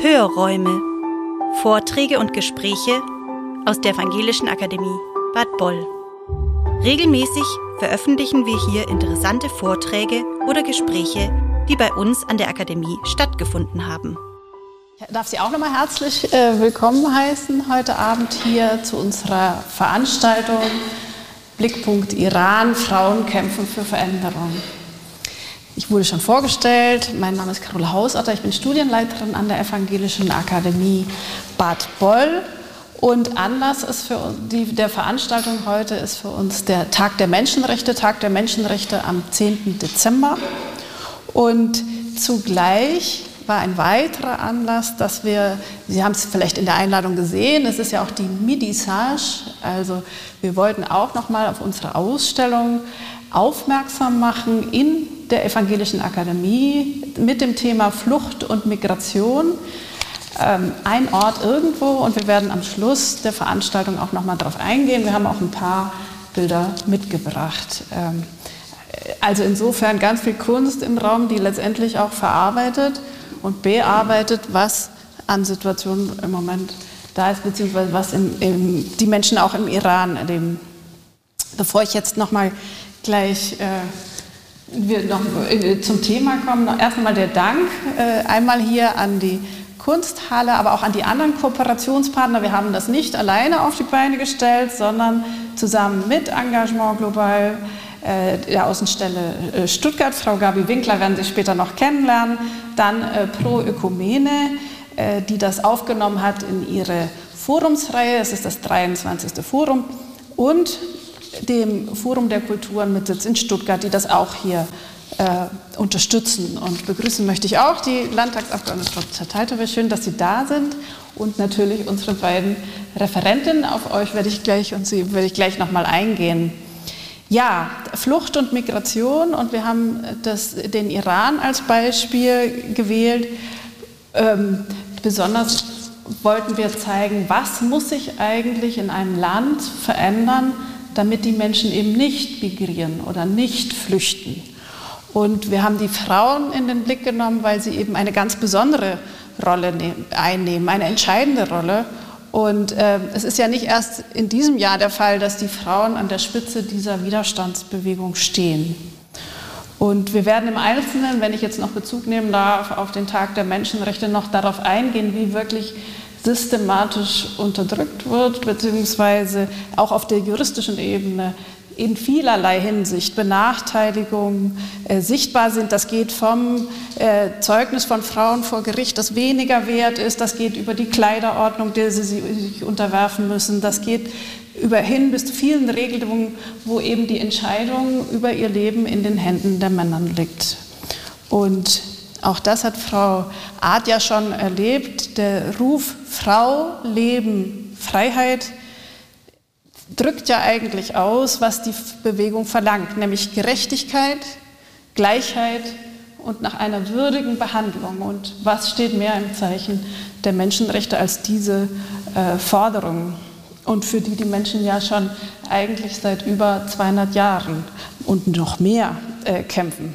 Hörräume. Vorträge und Gespräche aus der Evangelischen Akademie Bad Boll. Regelmäßig veröffentlichen wir hier interessante Vorträge oder Gespräche, die bei uns an der Akademie stattgefunden haben. Ich darf Sie auch nochmal herzlich äh, willkommen heißen heute Abend hier zu unserer Veranstaltung Blickpunkt Iran, Frauen kämpfen für Veränderung. Ich wurde schon vorgestellt, mein Name ist Carola Hausatter, ich bin Studienleiterin an der Evangelischen Akademie Bad Boll und Anlass ist für die, der Veranstaltung heute ist für uns der Tag der Menschenrechte, Tag der Menschenrechte am 10. Dezember. Und zugleich war ein weiterer Anlass, dass wir, Sie haben es vielleicht in der Einladung gesehen, es ist ja auch die Midissage, also wir wollten auch nochmal auf unsere Ausstellung aufmerksam machen in der Evangelischen Akademie mit dem Thema Flucht und Migration. Ähm, ein Ort irgendwo und wir werden am Schluss der Veranstaltung auch nochmal darauf eingehen. Wir haben auch ein paar Bilder mitgebracht. Ähm, also insofern ganz viel Kunst im Raum, die letztendlich auch verarbeitet und bearbeitet, was an Situationen im Moment da ist, beziehungsweise was im, im, die Menschen auch im Iran erleben. Bevor ich jetzt nochmal gleich äh, wir noch äh, zum Thema kommen, noch erst einmal der Dank äh, einmal hier an die Kunsthalle, aber auch an die anderen Kooperationspartner. Wir haben das nicht alleine auf die Beine gestellt, sondern zusammen mit Engagement Global, äh, der Außenstelle äh, Stuttgart, Frau Gabi Winkler werden Sie später noch kennenlernen, dann Pro Ökumene, die das aufgenommen hat in ihre Forumsreihe, es ist das 23. Forum, und dem Forum der Kulturen mit Sitz in Stuttgart, die das auch hier äh, unterstützen. Und begrüßen möchte ich auch die Landtagsabgeordnete Frau Zerteitow. Schön, dass Sie da sind. Und natürlich unsere beiden Referentinnen. Auf euch werde ich gleich und Sie werde ich gleich nochmal eingehen. Ja, Flucht und Migration. Und wir haben das, den Iran als Beispiel gewählt. Ähm, besonders wollten wir zeigen, was muss sich eigentlich in einem Land verändern, damit die Menschen eben nicht migrieren oder nicht flüchten. Und wir haben die Frauen in den Blick genommen, weil sie eben eine ganz besondere Rolle einnehmen, eine entscheidende Rolle. Und äh, es ist ja nicht erst in diesem Jahr der Fall, dass die Frauen an der Spitze dieser Widerstandsbewegung stehen. Und wir werden im Einzelnen, wenn ich jetzt noch Bezug nehmen darf, auf den Tag der Menschenrechte noch darauf eingehen, wie wirklich systematisch unterdrückt wird, beziehungsweise auch auf der juristischen Ebene in vielerlei Hinsicht Benachteiligungen äh, sichtbar sind. Das geht vom äh, Zeugnis von Frauen vor Gericht, das weniger wert ist, das geht über die Kleiderordnung, der sie sich unterwerfen müssen, das geht über hin bis zu vielen Regelungen, wo eben die Entscheidung über ihr Leben in den Händen der Männer liegt. Und auch das hat Frau Art ja schon erlebt. Der Ruf Frau, Leben, Freiheit drückt ja eigentlich aus, was die Bewegung verlangt, nämlich Gerechtigkeit, Gleichheit und nach einer würdigen Behandlung. Und was steht mehr im Zeichen der Menschenrechte als diese äh, Forderung? Und für die die Menschen ja schon eigentlich seit über 200 Jahren und noch mehr äh, kämpfen.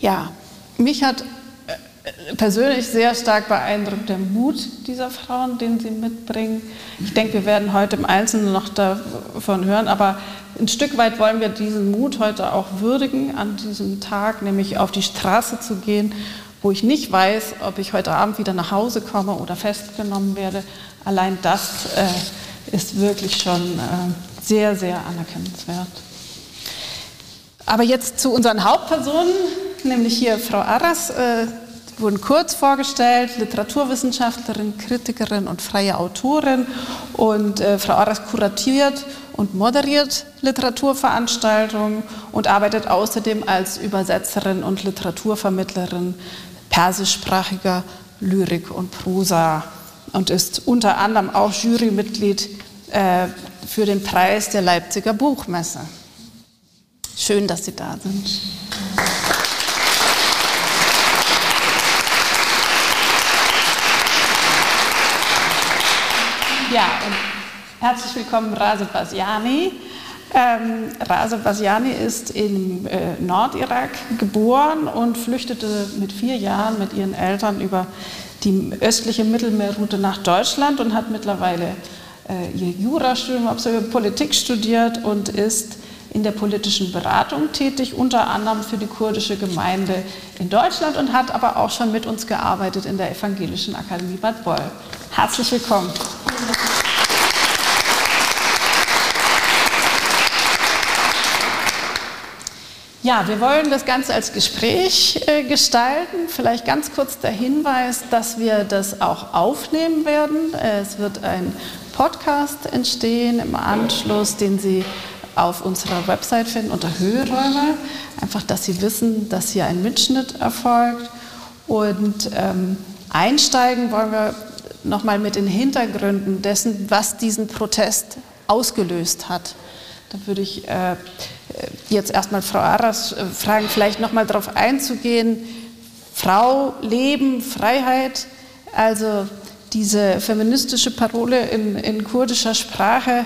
Ja, mich hat äh, persönlich sehr stark beeindruckt der Mut dieser Frauen, den sie mitbringen. Ich denke, wir werden heute im Einzelnen noch davon hören, aber ein Stück weit wollen wir diesen Mut heute auch würdigen an diesem Tag, nämlich auf die Straße zu gehen, wo ich nicht weiß, ob ich heute Abend wieder nach Hause komme oder festgenommen werde. Allein das äh, ist wirklich schon äh, sehr, sehr anerkennenswert. Aber jetzt zu unseren Hauptpersonen nämlich hier Frau Arras, äh, wurden kurz vorgestellt, Literaturwissenschaftlerin, Kritikerin und freie Autorin. Und äh, Frau Arras kuratiert und moderiert Literaturveranstaltungen und arbeitet außerdem als Übersetzerin und Literaturvermittlerin persischsprachiger Lyrik und Prosa und ist unter anderem auch Jurymitglied äh, für den Preis der Leipziger Buchmesse. Schön, dass Sie da sind. Ja, und herzlich willkommen Rasid Basiani. Ähm, Raza Basiani ist im äh, Nordirak geboren und flüchtete mit vier Jahren mit ihren Eltern über die östliche Mittelmeerroute nach Deutschland und hat mittlerweile äh, ihr Jurastudium absolviert, Politik studiert und ist in der politischen Beratung tätig, unter anderem für die kurdische Gemeinde in Deutschland und hat aber auch schon mit uns gearbeitet in der Evangelischen Akademie Bad Boll. Herzlich willkommen. Ja, wir wollen das Ganze als Gespräch äh, gestalten. Vielleicht ganz kurz der Hinweis, dass wir das auch aufnehmen werden. Äh, es wird ein Podcast entstehen im Anschluss, den Sie auf unserer Website finden unter Höheräume. Einfach, dass Sie wissen, dass hier ein Mitschnitt erfolgt. Und ähm, einsteigen wollen wir nochmal mit den Hintergründen dessen, was diesen Protest ausgelöst hat. Da würde ich äh, jetzt erstmal Frau Arras äh, fragen, vielleicht nochmal darauf einzugehen. Frau, Leben, Freiheit, also diese feministische Parole in, in kurdischer Sprache,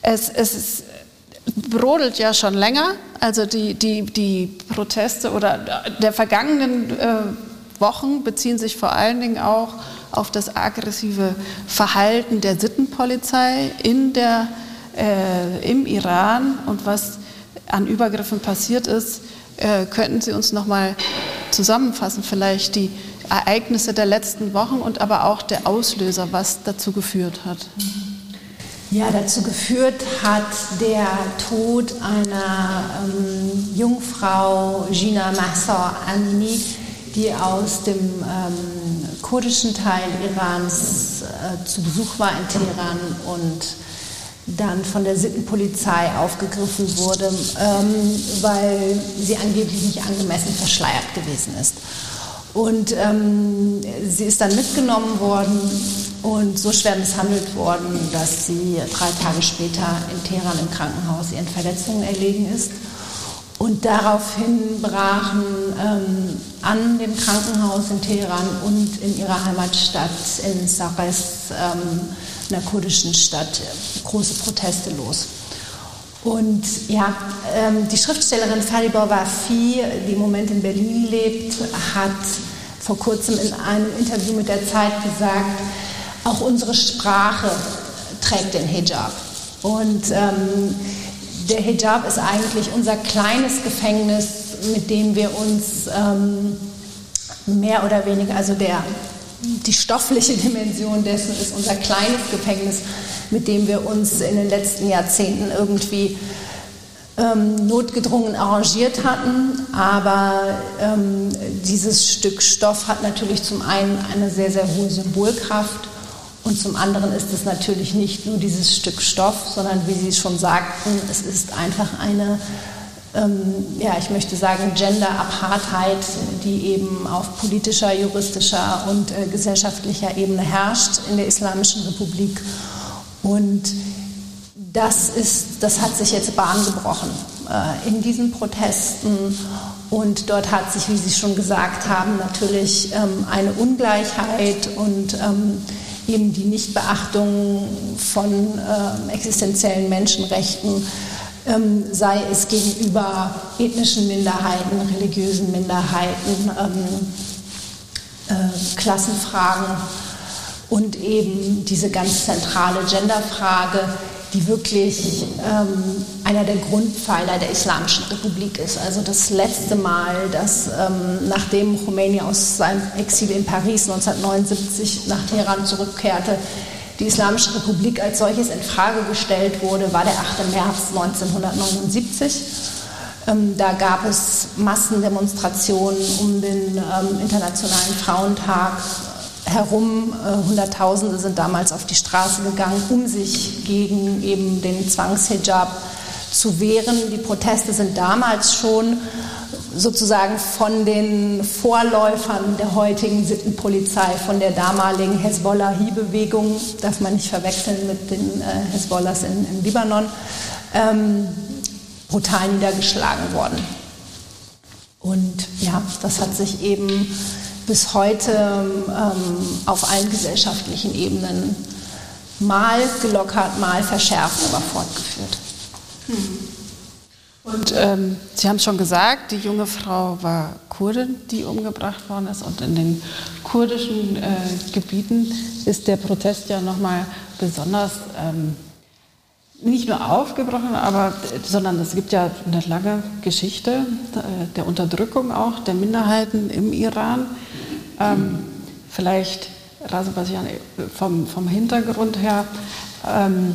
es, es ist, brodelt ja schon länger. Also die, die, die Proteste oder der vergangenen äh, Wochen beziehen sich vor allen Dingen auch das aggressive Verhalten der Sittenpolizei in der, äh, im Iran und was an Übergriffen passiert ist. Äh, könnten Sie uns noch mal zusammenfassen, vielleicht die Ereignisse der letzten Wochen und aber auch der Auslöser, was dazu geführt hat? Ja, dazu geführt hat der Tod einer ähm, Jungfrau, Gina Mahsa Amini, die aus dem ähm, kurdischen Teil Irans äh, zu Besuch war in Teheran und dann von der Sittenpolizei aufgegriffen wurde, ähm, weil sie angeblich nicht angemessen verschleiert gewesen ist. Und ähm, sie ist dann mitgenommen worden und so schwer misshandelt worden, dass sie drei Tage später in Teheran im Krankenhaus ihren Verletzungen erlegen ist. Und daraufhin brachen ähm, an dem Krankenhaus in Teheran und in ihrer Heimatstadt in Sares ähm, einer kurdischen Stadt große Proteste los. Und ja, ähm, die Schriftstellerin Fariba Wafi, die im Moment in Berlin lebt, hat vor kurzem in einem Interview mit der Zeit gesagt, auch unsere Sprache trägt den Hijab. Und ähm, der Hijab ist eigentlich unser kleines Gefängnis, mit dem wir uns ähm, mehr oder weniger, also der die stoffliche Dimension dessen ist unser kleines Gefängnis, mit dem wir uns in den letzten Jahrzehnten irgendwie ähm, notgedrungen arrangiert hatten. Aber ähm, dieses Stück Stoff hat natürlich zum einen eine sehr, sehr hohe Symbolkraft und zum anderen ist es natürlich nicht nur dieses Stück Stoff, sondern wie Sie schon sagten, es ist einfach eine ähm, ja, ich möchte sagen, Gender-Apartheid, die eben auf politischer, juristischer und äh, gesellschaftlicher Ebene herrscht in der Islamischen Republik. Und das, ist, das hat sich jetzt Bahn gebrochen äh, in diesen Protesten. Und dort hat sich, wie Sie schon gesagt haben, natürlich ähm, eine Ungleichheit und ähm, eben die Nichtbeachtung von äh, existenziellen Menschenrechten ähm, sei es gegenüber ethnischen Minderheiten, religiösen Minderheiten, ähm, äh, Klassenfragen und eben diese ganz zentrale Genderfrage, die wirklich ähm, einer der Grundpfeiler der Islamischen Republik ist. Also das letzte Mal, dass ähm, nachdem Khomeini aus seinem Exil in Paris 1979 nach Teheran zurückkehrte, die Islamische Republik als solches in Frage gestellt wurde, war der 8. März 1979. Ähm, da gab es Massendemonstrationen um den ähm, Internationalen Frauentag herum. Äh, Hunderttausende sind damals auf die Straße gegangen, um sich gegen eben den Zwangshijab zu wehren. Die Proteste sind damals schon sozusagen von den Vorläufern der heutigen Sittenpolizei, von der damaligen Hezbollah-Bewegung, darf man nicht verwechseln mit den äh, Hezbollahs in, im Libanon, ähm, brutal niedergeschlagen worden. Und ja, das hat sich eben bis heute ähm, auf allen gesellschaftlichen Ebenen mal gelockert, mal verschärft, aber fortgeführt. Und ähm, Sie haben schon gesagt, die junge Frau war Kurdin, die umgebracht worden ist. Und in den kurdischen äh, Gebieten ist der Protest ja nochmal besonders ähm, nicht nur aufgebrochen, aber, sondern es gibt ja eine lange Geschichte äh, der Unterdrückung auch der Minderheiten im Iran. Ähm, vielleicht, Rasebasian, vom, vom Hintergrund her, ähm,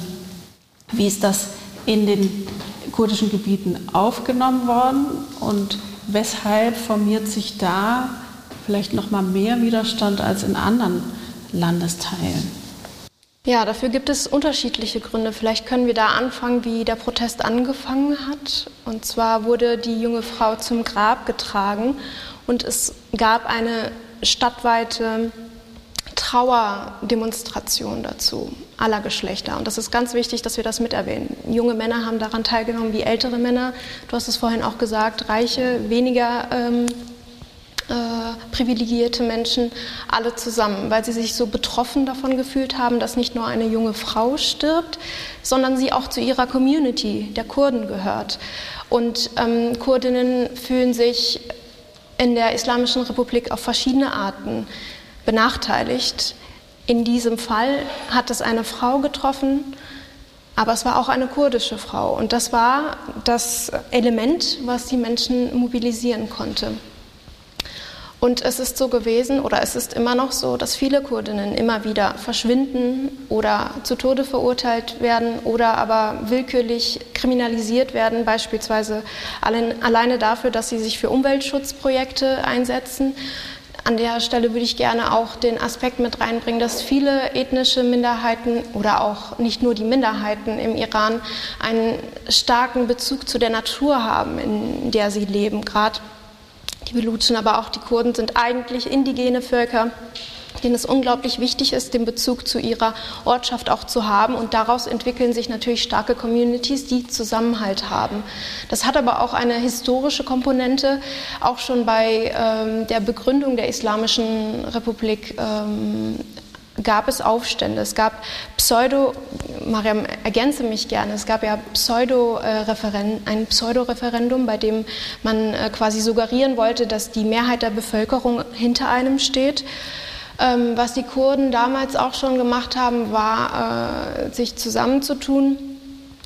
wie ist das in den kurdischen Gebieten aufgenommen worden und weshalb formiert sich da vielleicht noch mal mehr Widerstand als in anderen Landesteilen? Ja, dafür gibt es unterschiedliche Gründe. Vielleicht können wir da anfangen, wie der Protest angefangen hat. Und zwar wurde die junge Frau zum Grab getragen und es gab eine stadtweite Trauerdemonstration dazu aller Geschlechter. Und das ist ganz wichtig, dass wir das miterwähnen. Junge Männer haben daran teilgenommen wie ältere Männer. Du hast es vorhin auch gesagt, reiche, weniger ähm, äh, privilegierte Menschen, alle zusammen, weil sie sich so betroffen davon gefühlt haben, dass nicht nur eine junge Frau stirbt, sondern sie auch zu ihrer Community der Kurden gehört. Und ähm, Kurdinnen fühlen sich in der Islamischen Republik auf verschiedene Arten benachteiligt. In diesem Fall hat es eine Frau getroffen, aber es war auch eine kurdische Frau. Und das war das Element, was die Menschen mobilisieren konnte. Und es ist so gewesen oder es ist immer noch so, dass viele Kurdinnen immer wieder verschwinden oder zu Tode verurteilt werden oder aber willkürlich kriminalisiert werden, beispielsweise alleine dafür, dass sie sich für Umweltschutzprojekte einsetzen an der Stelle würde ich gerne auch den Aspekt mit reinbringen, dass viele ethnische Minderheiten oder auch nicht nur die Minderheiten im Iran einen starken Bezug zu der Natur haben, in der sie leben. Gerade die Belutschen, aber auch die Kurden sind eigentlich indigene Völker denen es unglaublich wichtig ist, den Bezug zu ihrer Ortschaft auch zu haben. Und daraus entwickeln sich natürlich starke Communities, die Zusammenhalt haben. Das hat aber auch eine historische Komponente. Auch schon bei ähm, der Begründung der Islamischen Republik ähm, gab es Aufstände. Es gab Pseudo, Mariam, ergänze mich gerne, es gab ja Pseudo ein Pseudo-Referendum, bei dem man äh, quasi suggerieren wollte, dass die Mehrheit der Bevölkerung hinter einem steht. Ähm, was die Kurden damals auch schon gemacht haben, war, äh, sich zusammenzutun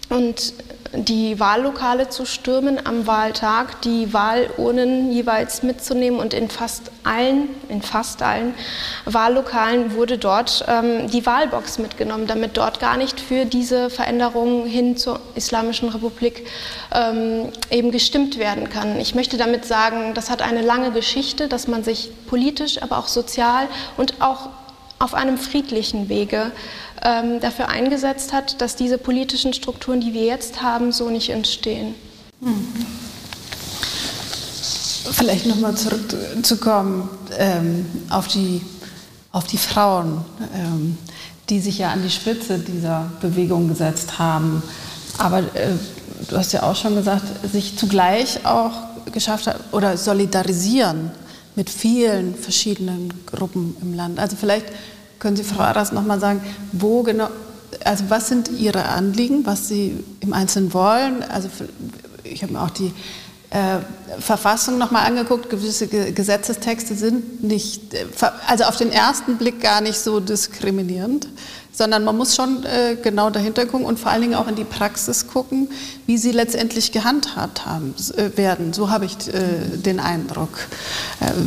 und die Wahllokale zu stürmen am Wahltag, die Wahlurnen jeweils mitzunehmen und in fast allen, in fast allen Wahllokalen wurde dort ähm, die Wahlbox mitgenommen, damit dort gar nicht für diese Veränderungen hin zur Islamischen Republik ähm, eben gestimmt werden kann. Ich möchte damit sagen, das hat eine lange Geschichte, dass man sich politisch, aber auch sozial und auch auf einem friedlichen Wege ähm, dafür eingesetzt hat, dass diese politischen Strukturen, die wir jetzt haben, so nicht entstehen. Mhm. Vielleicht nochmal zurückzukommen ähm, auf, die, auf die Frauen, ähm, die sich ja an die Spitze dieser Bewegung gesetzt haben. Aber äh, du hast ja auch schon gesagt, sich zugleich auch geschafft hat oder solidarisieren mit vielen verschiedenen Gruppen im Land. Also vielleicht können Sie, Frau Aras, noch mal sagen, wo genau, also was sind Ihre Anliegen, was Sie im Einzelnen wollen? Also ich habe mir auch die äh, Verfassung noch mal angeguckt. Gewisse Gesetzestexte sind nicht, äh, also auf den ersten Blick gar nicht so diskriminierend sondern man muss schon äh, genau dahinter gucken und vor allen Dingen auch in die Praxis gucken, wie sie letztendlich gehandhabt haben, äh, werden. So habe ich äh, den Eindruck.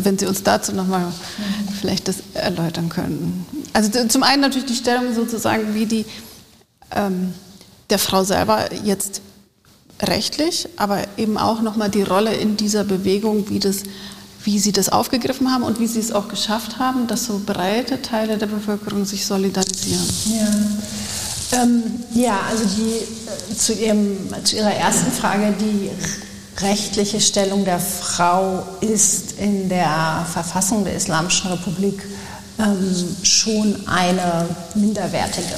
Wenn Sie uns dazu nochmal vielleicht das erläutern können. Also zum einen natürlich die Stellung sozusagen, wie die ähm, der Frau selber jetzt rechtlich, aber eben auch nochmal die Rolle in dieser Bewegung, wie das wie Sie das aufgegriffen haben und wie Sie es auch geschafft haben, dass so breite Teile der Bevölkerung sich solidarisieren. Ja, ähm, ja also die, äh, zu, ihrem, zu Ihrer ersten Frage, die rechtliche Stellung der Frau ist in der Verfassung der Islamischen Republik ähm, schon eine minderwertige.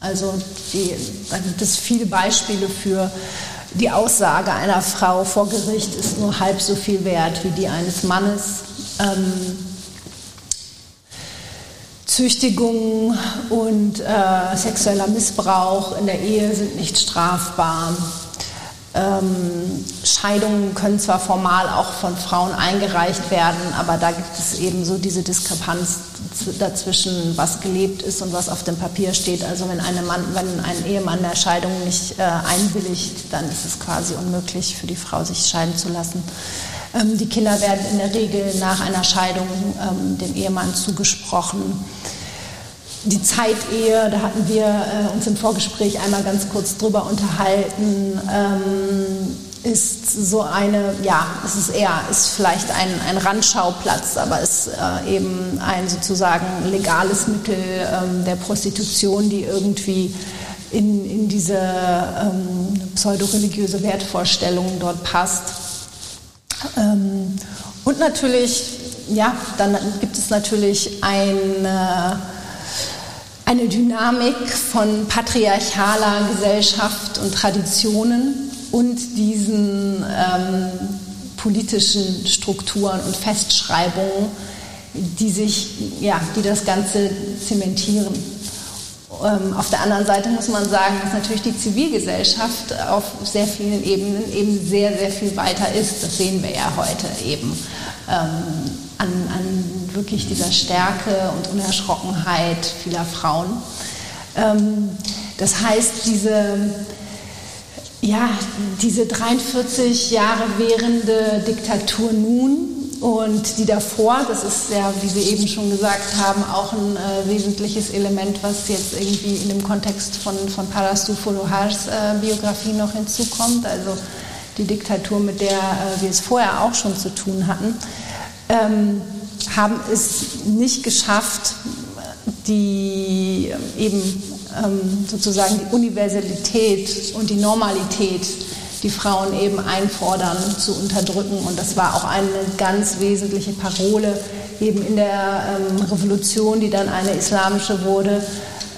Also die, da gibt es viele Beispiele für die Aussage einer Frau vor Gericht ist nur halb so viel wert wie die eines Mannes. Ähm, Züchtigung und äh, sexueller Missbrauch in der Ehe sind nicht strafbar. Ähm, Scheidungen können zwar formal auch von Frauen eingereicht werden, aber da gibt es eben so diese Diskrepanz dazwischen, was gelebt ist und was auf dem Papier steht. Also wenn, Mann, wenn ein Ehemann der Scheidung nicht äh, einwilligt, dann ist es quasi unmöglich für die Frau, sich scheiden zu lassen. Ähm, die Kinder werden in der Regel nach einer Scheidung ähm, dem Ehemann zugesprochen die Zeitehe, da hatten wir äh, uns im Vorgespräch einmal ganz kurz drüber unterhalten, ähm, ist so eine, ja, es ist eher, ist vielleicht ein, ein Randschauplatz, aber ist äh, eben ein sozusagen legales Mittel ähm, der Prostitution, die irgendwie in, in diese ähm, pseudoreligiöse Wertvorstellung dort passt. Ähm, und natürlich, ja, dann gibt es natürlich eine eine Dynamik von patriarchaler Gesellschaft und Traditionen und diesen ähm, politischen Strukturen und Festschreibungen, die sich, ja, die das Ganze zementieren. Ähm, auf der anderen Seite muss man sagen, dass natürlich die Zivilgesellschaft auf sehr vielen Ebenen eben sehr, sehr viel weiter ist. Das sehen wir ja heute eben ähm, an, an wirklich dieser Stärke und Unerschrockenheit vieler Frauen. Ähm, das heißt, diese, ja, diese 43 Jahre währende Diktatur nun und die davor, das ist ja, wie Sie eben schon gesagt haben, auch ein äh, wesentliches Element, was jetzt irgendwie in dem Kontext von, von Parastu Folohars äh, Biografie noch hinzukommt, also die Diktatur, mit der äh, wir es vorher auch schon zu tun hatten. Ähm, haben es nicht geschafft, die eben ähm, sozusagen die Universalität und die Normalität, die Frauen eben einfordern, zu unterdrücken. Und das war auch eine ganz wesentliche Parole eben in der ähm, Revolution, die dann eine islamische wurde.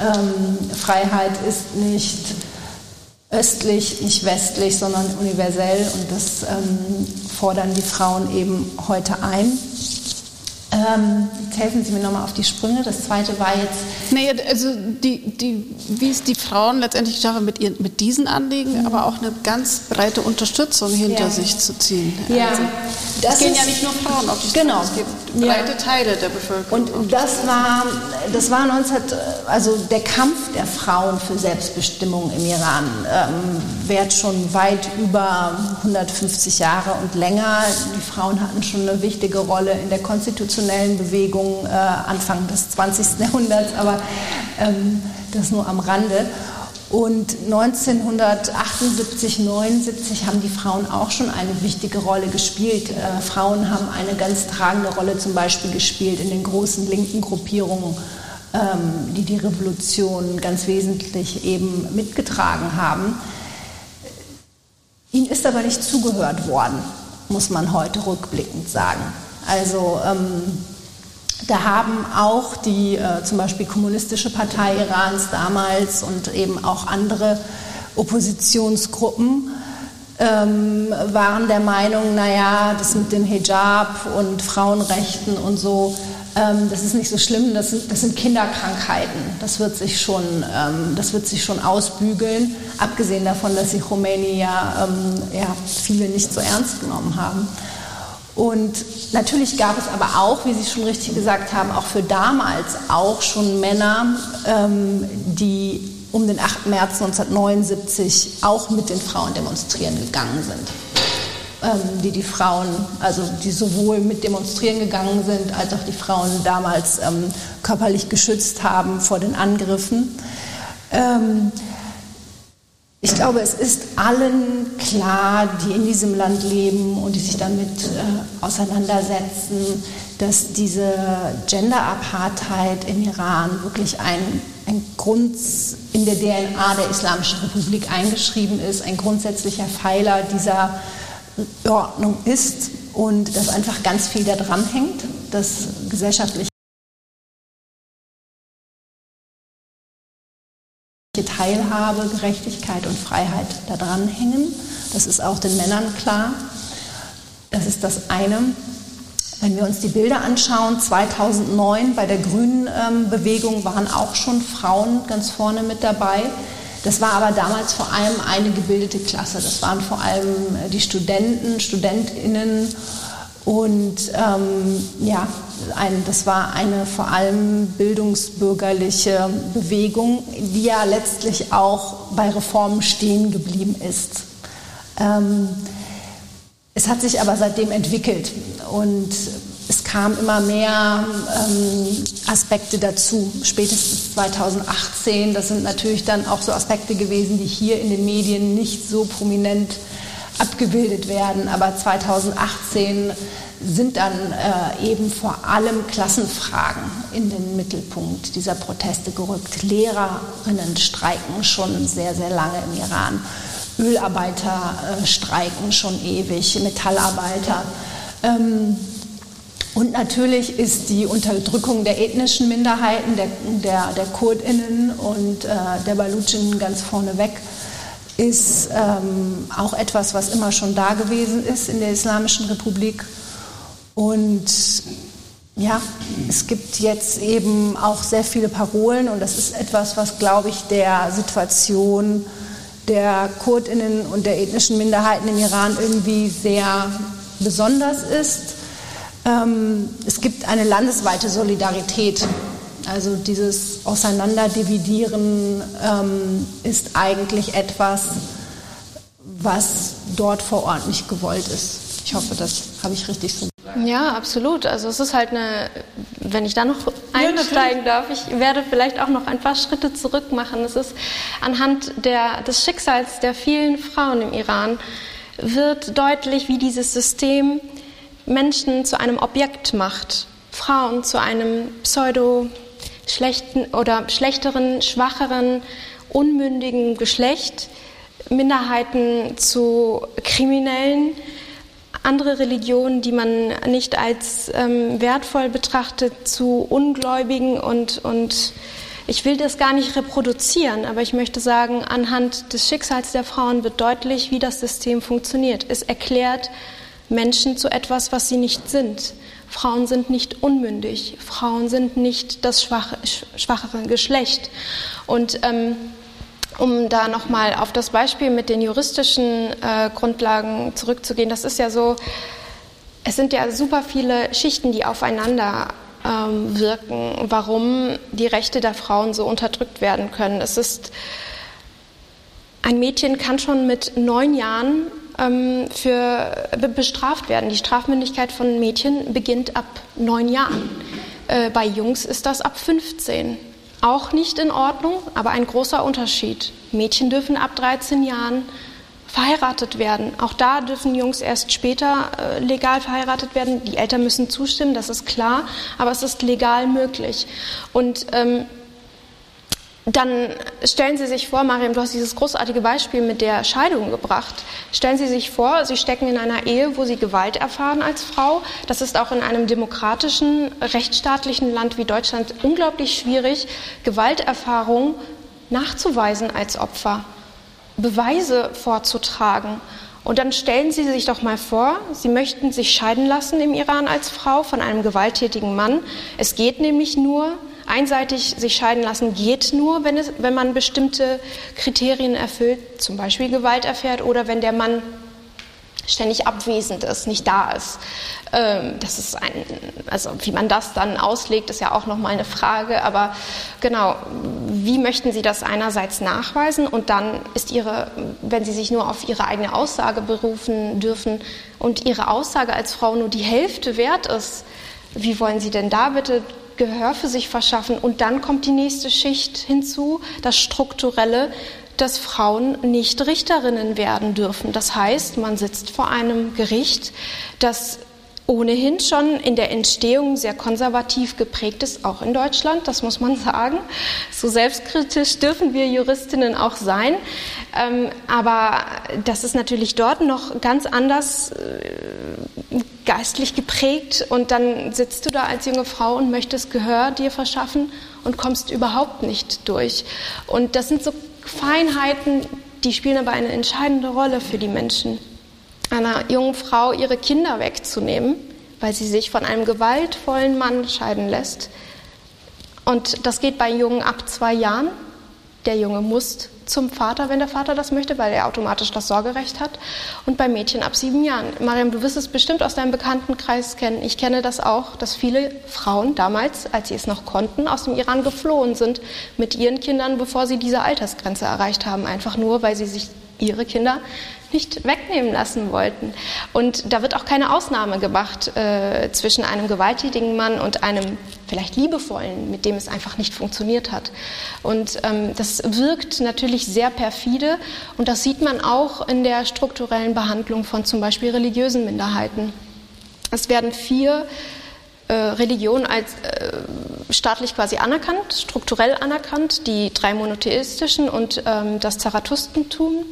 Ähm, Freiheit ist nicht östlich, nicht westlich, sondern universell. Und das ähm, fordern die Frauen eben heute ein. Ähm, jetzt helfen Sie mir nochmal auf die Sprünge. Das zweite war jetzt. Nee, also die, die, wie es die Frauen letztendlich schaffen, mit, ihren, mit diesen Anliegen, mhm. aber auch eine ganz breite Unterstützung hinter ja. sich zu ziehen. Ja, also, das gehen ja nicht nur Frauen auf die Straße, genau. Breite. Teile der Bevölkerung. Und das war, das war 19, also der Kampf der Frauen für Selbstbestimmung im Iran ähm, währt schon weit über 150 Jahre und länger. Die Frauen hatten schon eine wichtige Rolle in der Konstitution konstitutionellen Bewegung äh, Anfang des 20. Jahrhunderts, aber ähm, das nur am Rande. Und 1978, 79 haben die Frauen auch schon eine wichtige Rolle gespielt. Äh, Frauen haben eine ganz tragende Rolle zum Beispiel gespielt in den großen linken Gruppierungen, ähm, die die Revolution ganz wesentlich eben mitgetragen haben. Ihnen ist aber nicht zugehört worden, muss man heute rückblickend sagen. Also ähm, da haben auch die äh, zum Beispiel kommunistische Partei Irans damals und eben auch andere Oppositionsgruppen ähm, waren der Meinung, naja, das mit dem Hijab und Frauenrechten und so, ähm, das ist nicht so schlimm, das sind, das sind Kinderkrankheiten, das wird, sich schon, ähm, das wird sich schon ausbügeln, abgesehen davon, dass sie Khomeini ja, ähm, ja viele nicht so ernst genommen haben. Und natürlich gab es aber auch, wie Sie schon richtig gesagt haben, auch für damals auch schon Männer, ähm, die um den 8. März 1979 auch mit den Frauen demonstrieren gegangen sind. Ähm, die die Frauen, also die sowohl mit demonstrieren gegangen sind, als auch die Frauen damals ähm, körperlich geschützt haben vor den Angriffen. Ich glaube, es ist allen klar, die in diesem Land leben und die sich damit äh, auseinandersetzen, dass diese Gender-Apartheid im Iran wirklich ein, ein Grund in der DNA der Islamischen Republik eingeschrieben ist, ein grundsätzlicher Pfeiler dieser Ordnung ist und dass einfach ganz viel daran hängt, dass gesellschaftliche Teilhabe, Gerechtigkeit und Freiheit daran hängen. Das ist auch den Männern klar. Das ist das eine. Wenn wir uns die Bilder anschauen, 2009 bei der Grünen ähm, Bewegung waren auch schon Frauen ganz vorne mit dabei. Das war aber damals vor allem eine gebildete Klasse. Das waren vor allem die Studenten, Studentinnen und ähm, ja, ein, das war eine vor allem bildungsbürgerliche Bewegung, die ja letztlich auch bei Reformen stehen geblieben ist. Ähm, es hat sich aber seitdem entwickelt und es kamen immer mehr ähm, Aspekte dazu, spätestens 2018. Das sind natürlich dann auch so Aspekte gewesen, die hier in den Medien nicht so prominent abgebildet werden. Aber 2018 sind dann äh, eben vor allem Klassenfragen in den Mittelpunkt dieser Proteste gerückt. Lehrerinnen streiken schon sehr, sehr lange im Iran. Ölarbeiter äh, streiken schon ewig, Metallarbeiter. Ähm, und natürlich ist die Unterdrückung der ethnischen Minderheiten, der, der, der Kurdinnen und äh, der Baluchinnen ganz vorneweg, ist ähm, auch etwas, was immer schon da gewesen ist in der Islamischen Republik. Und ja, es gibt jetzt eben auch sehr viele Parolen und das ist etwas, was, glaube ich, der Situation der Kurdinnen und der ethnischen Minderheiten im Iran irgendwie sehr besonders ist. Ähm, es gibt eine landesweite Solidarität. Also dieses Auseinanderdividieren ähm, ist eigentlich etwas, was dort vor Ort nicht gewollt ist. Ich hoffe, das habe ich richtig so. Ja, absolut. Also es ist halt eine, wenn ich da noch einsteigen ja, darf, ich werde vielleicht auch noch ein paar Schritte zurück machen. Es ist anhand der, des Schicksals der vielen Frauen im Iran wird deutlich, wie dieses System Menschen zu einem Objekt macht, Frauen zu einem pseudo schlechten oder schlechteren, schwacheren, unmündigen Geschlecht, Minderheiten zu Kriminellen, andere Religionen, die man nicht als ähm, wertvoll betrachtet, zu Ungläubigen und, und ich will das gar nicht reproduzieren, aber ich möchte sagen, anhand des Schicksals der Frauen wird deutlich, wie das System funktioniert. Es erklärt Menschen zu etwas, was sie nicht sind. Frauen sind nicht unmündig, Frauen sind nicht das schwache, schwachere Geschlecht. Und ähm, um da nochmal auf das Beispiel mit den juristischen äh, Grundlagen zurückzugehen, das ist ja so, es sind ja super viele Schichten, die aufeinander ähm, wirken, warum die Rechte der Frauen so unterdrückt werden können. Es ist, ein Mädchen kann schon mit neun Jahren ähm, für, bestraft werden. Die Strafmündigkeit von Mädchen beginnt ab neun Jahren. Äh, bei Jungs ist das ab 15. Auch nicht in Ordnung, aber ein großer Unterschied. Mädchen dürfen ab 13 Jahren verheiratet werden. Auch da dürfen Jungs erst später äh, legal verheiratet werden. Die Eltern müssen zustimmen, das ist klar, aber es ist legal möglich. Und ähm, dann stellen Sie sich vor, Mariam, du hast dieses großartige Beispiel mit der Scheidung gebracht. Stellen Sie sich vor, Sie stecken in einer Ehe, wo Sie Gewalt erfahren als Frau. Das ist auch in einem demokratischen, rechtsstaatlichen Land wie Deutschland unglaublich schwierig, Gewalterfahrung nachzuweisen als Opfer, Beweise vorzutragen. Und dann stellen Sie sich doch mal vor, Sie möchten sich scheiden lassen im Iran als Frau von einem gewalttätigen Mann. Es geht nämlich nur, einseitig sich scheiden lassen geht nur, wenn, es, wenn man bestimmte Kriterien erfüllt, zum Beispiel Gewalt erfährt oder wenn der Mann ständig abwesend ist, nicht da ist. Ähm, das ist ein, also wie man das dann auslegt, ist ja auch nochmal eine Frage. Aber genau, wie möchten Sie das einerseits nachweisen und dann ist Ihre, wenn Sie sich nur auf Ihre eigene Aussage berufen dürfen und Ihre Aussage als Frau nur die Hälfte wert ist, wie wollen Sie denn da bitte Gehör für sich verschaffen? Und dann kommt die nächste Schicht hinzu, das Strukturelle, dass Frauen nicht Richterinnen werden dürfen. Das heißt, man sitzt vor einem Gericht, das ohnehin schon in der Entstehung sehr konservativ geprägt ist, auch in Deutschland, das muss man sagen. So selbstkritisch dürfen wir Juristinnen auch sein. Ähm, aber das ist natürlich dort noch ganz anders äh, geistlich geprägt. Und dann sitzt du da als junge Frau und möchtest Gehör dir verschaffen und kommst überhaupt nicht durch. Und das sind so Feinheiten, die spielen aber eine entscheidende Rolle für die Menschen einer jungen Frau ihre Kinder wegzunehmen, weil sie sich von einem gewaltvollen Mann scheiden lässt. Und das geht bei Jungen ab zwei Jahren. Der Junge muss zum Vater, wenn der Vater das möchte, weil er automatisch das Sorgerecht hat. Und bei Mädchen ab sieben Jahren. Mariam, du wirst es bestimmt aus deinem Bekanntenkreis kennen. Ich kenne das auch, dass viele Frauen damals, als sie es noch konnten, aus dem Iran geflohen sind mit ihren Kindern, bevor sie diese Altersgrenze erreicht haben. Einfach nur, weil sie sich ihre Kinder nicht wegnehmen lassen wollten. Und da wird auch keine Ausnahme gemacht äh, zwischen einem gewalttätigen Mann und einem vielleicht liebevollen, mit dem es einfach nicht funktioniert hat. Und ähm, das wirkt natürlich sehr perfide und das sieht man auch in der strukturellen Behandlung von zum Beispiel religiösen Minderheiten. Es werden vier äh, Religionen als äh, staatlich quasi anerkannt, strukturell anerkannt, die drei monotheistischen und ähm, das Zarathustentum.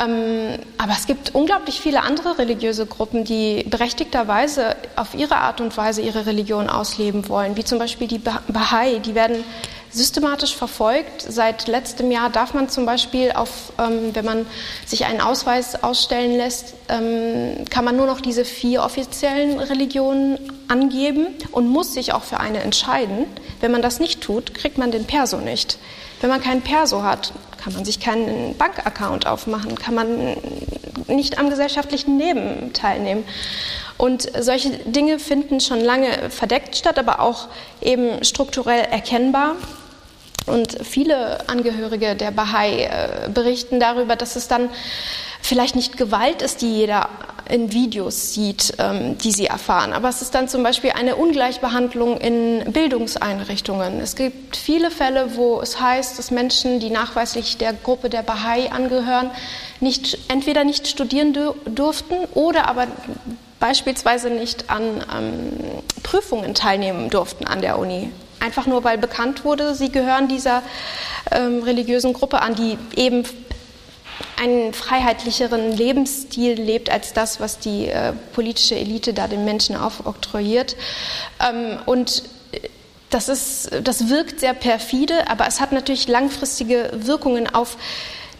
Ähm, aber es gibt unglaublich viele andere religiöse Gruppen, die berechtigterweise auf ihre Art und Weise ihre Religion ausleben wollen, wie zum Beispiel die Bahai. Die werden systematisch verfolgt. Seit letztem Jahr darf man zum Beispiel, auf, ähm, wenn man sich einen Ausweis ausstellen lässt, ähm, kann man nur noch diese vier offiziellen Religionen angeben und muss sich auch für eine entscheiden. Wenn man das nicht tut, kriegt man den Perso nicht. Wenn man keinen Perso hat, kann man sich keinen Bankaccount aufmachen, kann man nicht am gesellschaftlichen Leben teilnehmen. Und solche Dinge finden schon lange verdeckt statt, aber auch eben strukturell erkennbar. Und viele Angehörige der Bahai äh, berichten darüber, dass es dann vielleicht nicht Gewalt ist, die jeder in Videos sieht, ähm, die sie erfahren. Aber es ist dann zum Beispiel eine Ungleichbehandlung in Bildungseinrichtungen. Es gibt viele Fälle, wo es heißt, dass Menschen, die nachweislich der Gruppe der Bahai angehören, nicht, entweder nicht studieren durften oder aber beispielsweise nicht an ähm, Prüfungen teilnehmen durften an der Uni. Einfach nur, weil bekannt wurde, sie gehören dieser ähm, religiösen Gruppe an, die eben einen freiheitlicheren Lebensstil lebt als das, was die äh, politische Elite da den Menschen aufoktroyiert. Ähm, und das, ist, das wirkt sehr perfide, aber es hat natürlich langfristige Wirkungen auf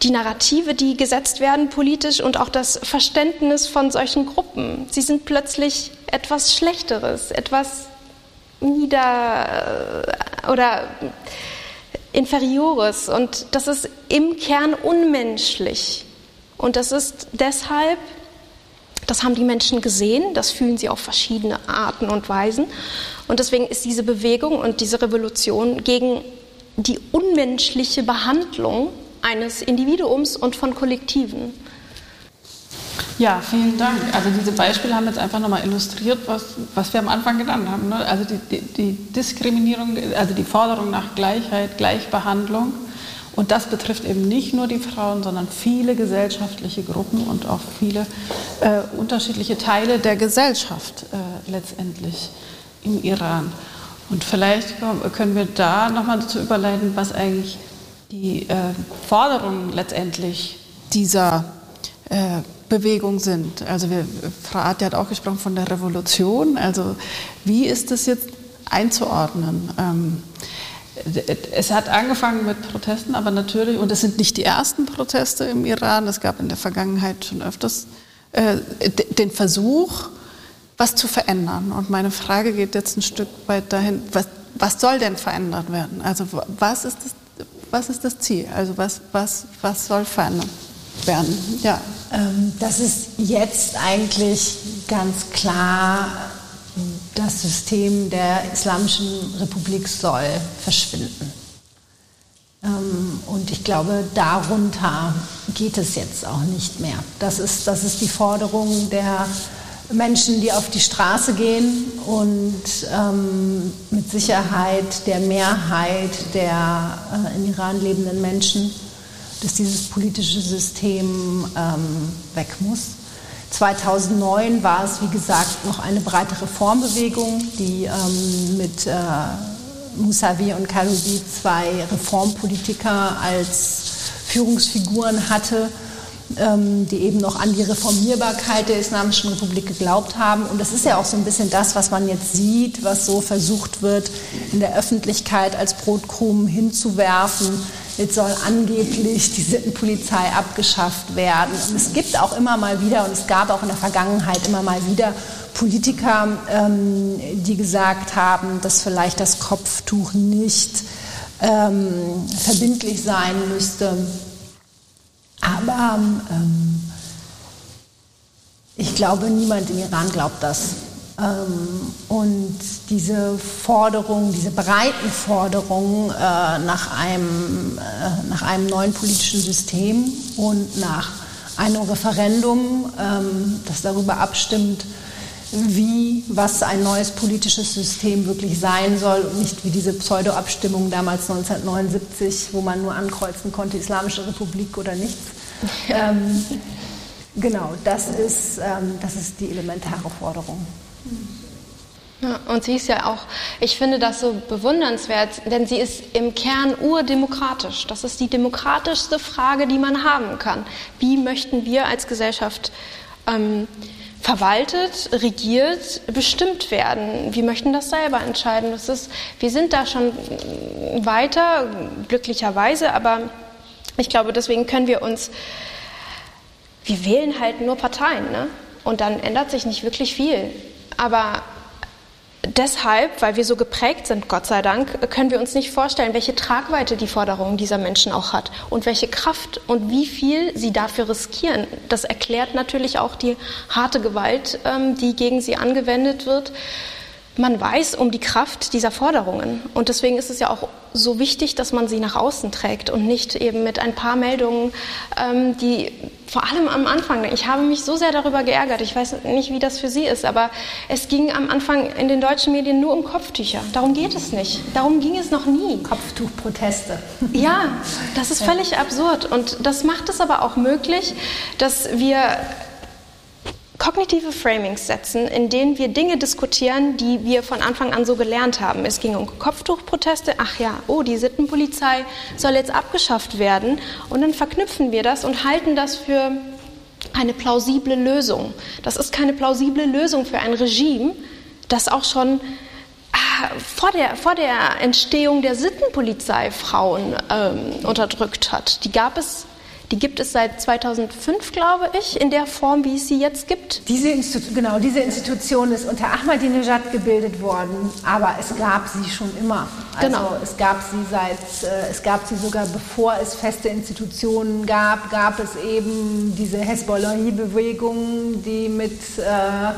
die Narrative, die gesetzt werden politisch und auch das Verständnis von solchen Gruppen. Sie sind plötzlich etwas Schlechteres, etwas nieder äh, oder Inferiores und das ist im Kern unmenschlich. Und das ist deshalb, das haben die Menschen gesehen, das fühlen sie auf verschiedene Arten und Weisen. Und deswegen ist diese Bewegung und diese Revolution gegen die unmenschliche Behandlung eines Individuums und von Kollektiven. Ja, vielen Dank. Also diese Beispiele haben jetzt einfach nochmal illustriert, was, was wir am Anfang genannt haben. Ne? Also die, die, die, Diskriminierung, also die Forderung nach Gleichheit, Gleichbehandlung. Und das betrifft eben nicht nur die Frauen, sondern viele gesellschaftliche Gruppen und auch viele äh, unterschiedliche Teile der Gesellschaft äh, letztendlich im Iran. Und vielleicht können wir da nochmal dazu überleiten, was eigentlich die äh, Forderungen letztendlich dieser äh, Bewegung sind. Also wir, Frau Arte hat auch gesprochen von der Revolution. Also wie ist das jetzt einzuordnen? Ähm, es hat angefangen mit Protesten, aber natürlich, und es sind nicht die ersten Proteste im Iran, es gab in der Vergangenheit schon öfters äh, den Versuch, was zu verändern. Und meine Frage geht jetzt ein Stück weit dahin, was, was soll denn verändert werden? Also was ist das, was ist das Ziel? Also was, was, was soll verändert werden? Ja. Ähm, das ist jetzt eigentlich ganz klar, das System der Islamischen Republik soll verschwinden. Ähm, und ich glaube, darunter geht es jetzt auch nicht mehr. Das ist, das ist die Forderung der Menschen, die auf die Straße gehen und ähm, mit Sicherheit der Mehrheit der äh, im Iran lebenden Menschen dass dieses politische System ähm, weg muss. 2009 war es, wie gesagt, noch eine breite Reformbewegung, die ähm, mit äh, Mousavi und Karoubi zwei Reformpolitiker als Führungsfiguren hatte, ähm, die eben noch an die Reformierbarkeit der Islamischen Republik geglaubt haben. Und das ist ja auch so ein bisschen das, was man jetzt sieht, was so versucht wird, in der Öffentlichkeit als Brotkrumen hinzuwerfen Jetzt soll angeblich die Sittenpolizei abgeschafft werden. Und es gibt auch immer mal wieder, und es gab auch in der Vergangenheit immer mal wieder Politiker, ähm, die gesagt haben, dass vielleicht das Kopftuch nicht ähm, verbindlich sein müsste. Aber ähm, ich glaube, niemand im Iran glaubt das. Ähm, und diese Forderung, diese breiten Forderungen äh, nach, einem, äh, nach einem neuen politischen System und nach einem Referendum, ähm, das darüber abstimmt, wie, was ein neues politisches System wirklich sein soll und nicht wie diese Pseudo-Abstimmung damals 1979, wo man nur ankreuzen konnte, Islamische Republik oder nichts. Ähm, genau, das ist, ähm, das ist die elementare Forderung. Ja, und sie ist ja auch, ich finde das so bewundernswert, denn sie ist im Kern urdemokratisch. Das ist die demokratischste Frage, die man haben kann. Wie möchten wir als Gesellschaft ähm, verwaltet, regiert, bestimmt werden? Wir möchten das selber entscheiden. Das ist, wir sind da schon weiter, glücklicherweise, aber ich glaube, deswegen können wir uns, wir wählen halt nur Parteien, ne? Und dann ändert sich nicht wirklich viel. Aber deshalb, weil wir so geprägt sind, Gott sei Dank, können wir uns nicht vorstellen, welche Tragweite die Forderung dieser Menschen auch hat und welche Kraft und wie viel sie dafür riskieren. Das erklärt natürlich auch die harte Gewalt, ähm, die gegen sie angewendet wird man weiß um die Kraft dieser Forderungen. Und deswegen ist es ja auch so wichtig, dass man sie nach außen trägt und nicht eben mit ein paar Meldungen, ähm, die vor allem am Anfang, ich habe mich so sehr darüber geärgert, ich weiß nicht, wie das für Sie ist, aber es ging am Anfang in den deutschen Medien nur um Kopftücher. Darum geht es nicht. Darum ging es noch nie. Kopftuchproteste. Ja, das ist völlig absurd. Und das macht es aber auch möglich, dass wir kognitive Framings setzen, in denen wir Dinge diskutieren, die wir von Anfang an so gelernt haben. Es ging um Kopftuchproteste. Ach ja, oh, die Sittenpolizei soll jetzt abgeschafft werden. Und dann verknüpfen wir das und halten das für eine plausible Lösung. Das ist keine plausible Lösung für ein Regime, das auch schon ah, vor der, vor der Entstehung der Sittenpolizei Frauen ähm, unterdrückt hat. Die gab es die gibt es seit 2005, glaube ich, in der Form, wie es sie jetzt gibt. Diese Institu genau, diese Institution ist unter Ahmadinejad gebildet worden, aber es gab sie schon immer. Also genau. es gab sie seit, äh, es gab sie sogar bevor es feste Institutionen gab, gab es eben diese Hezbollah-Bewegung, die mit äh,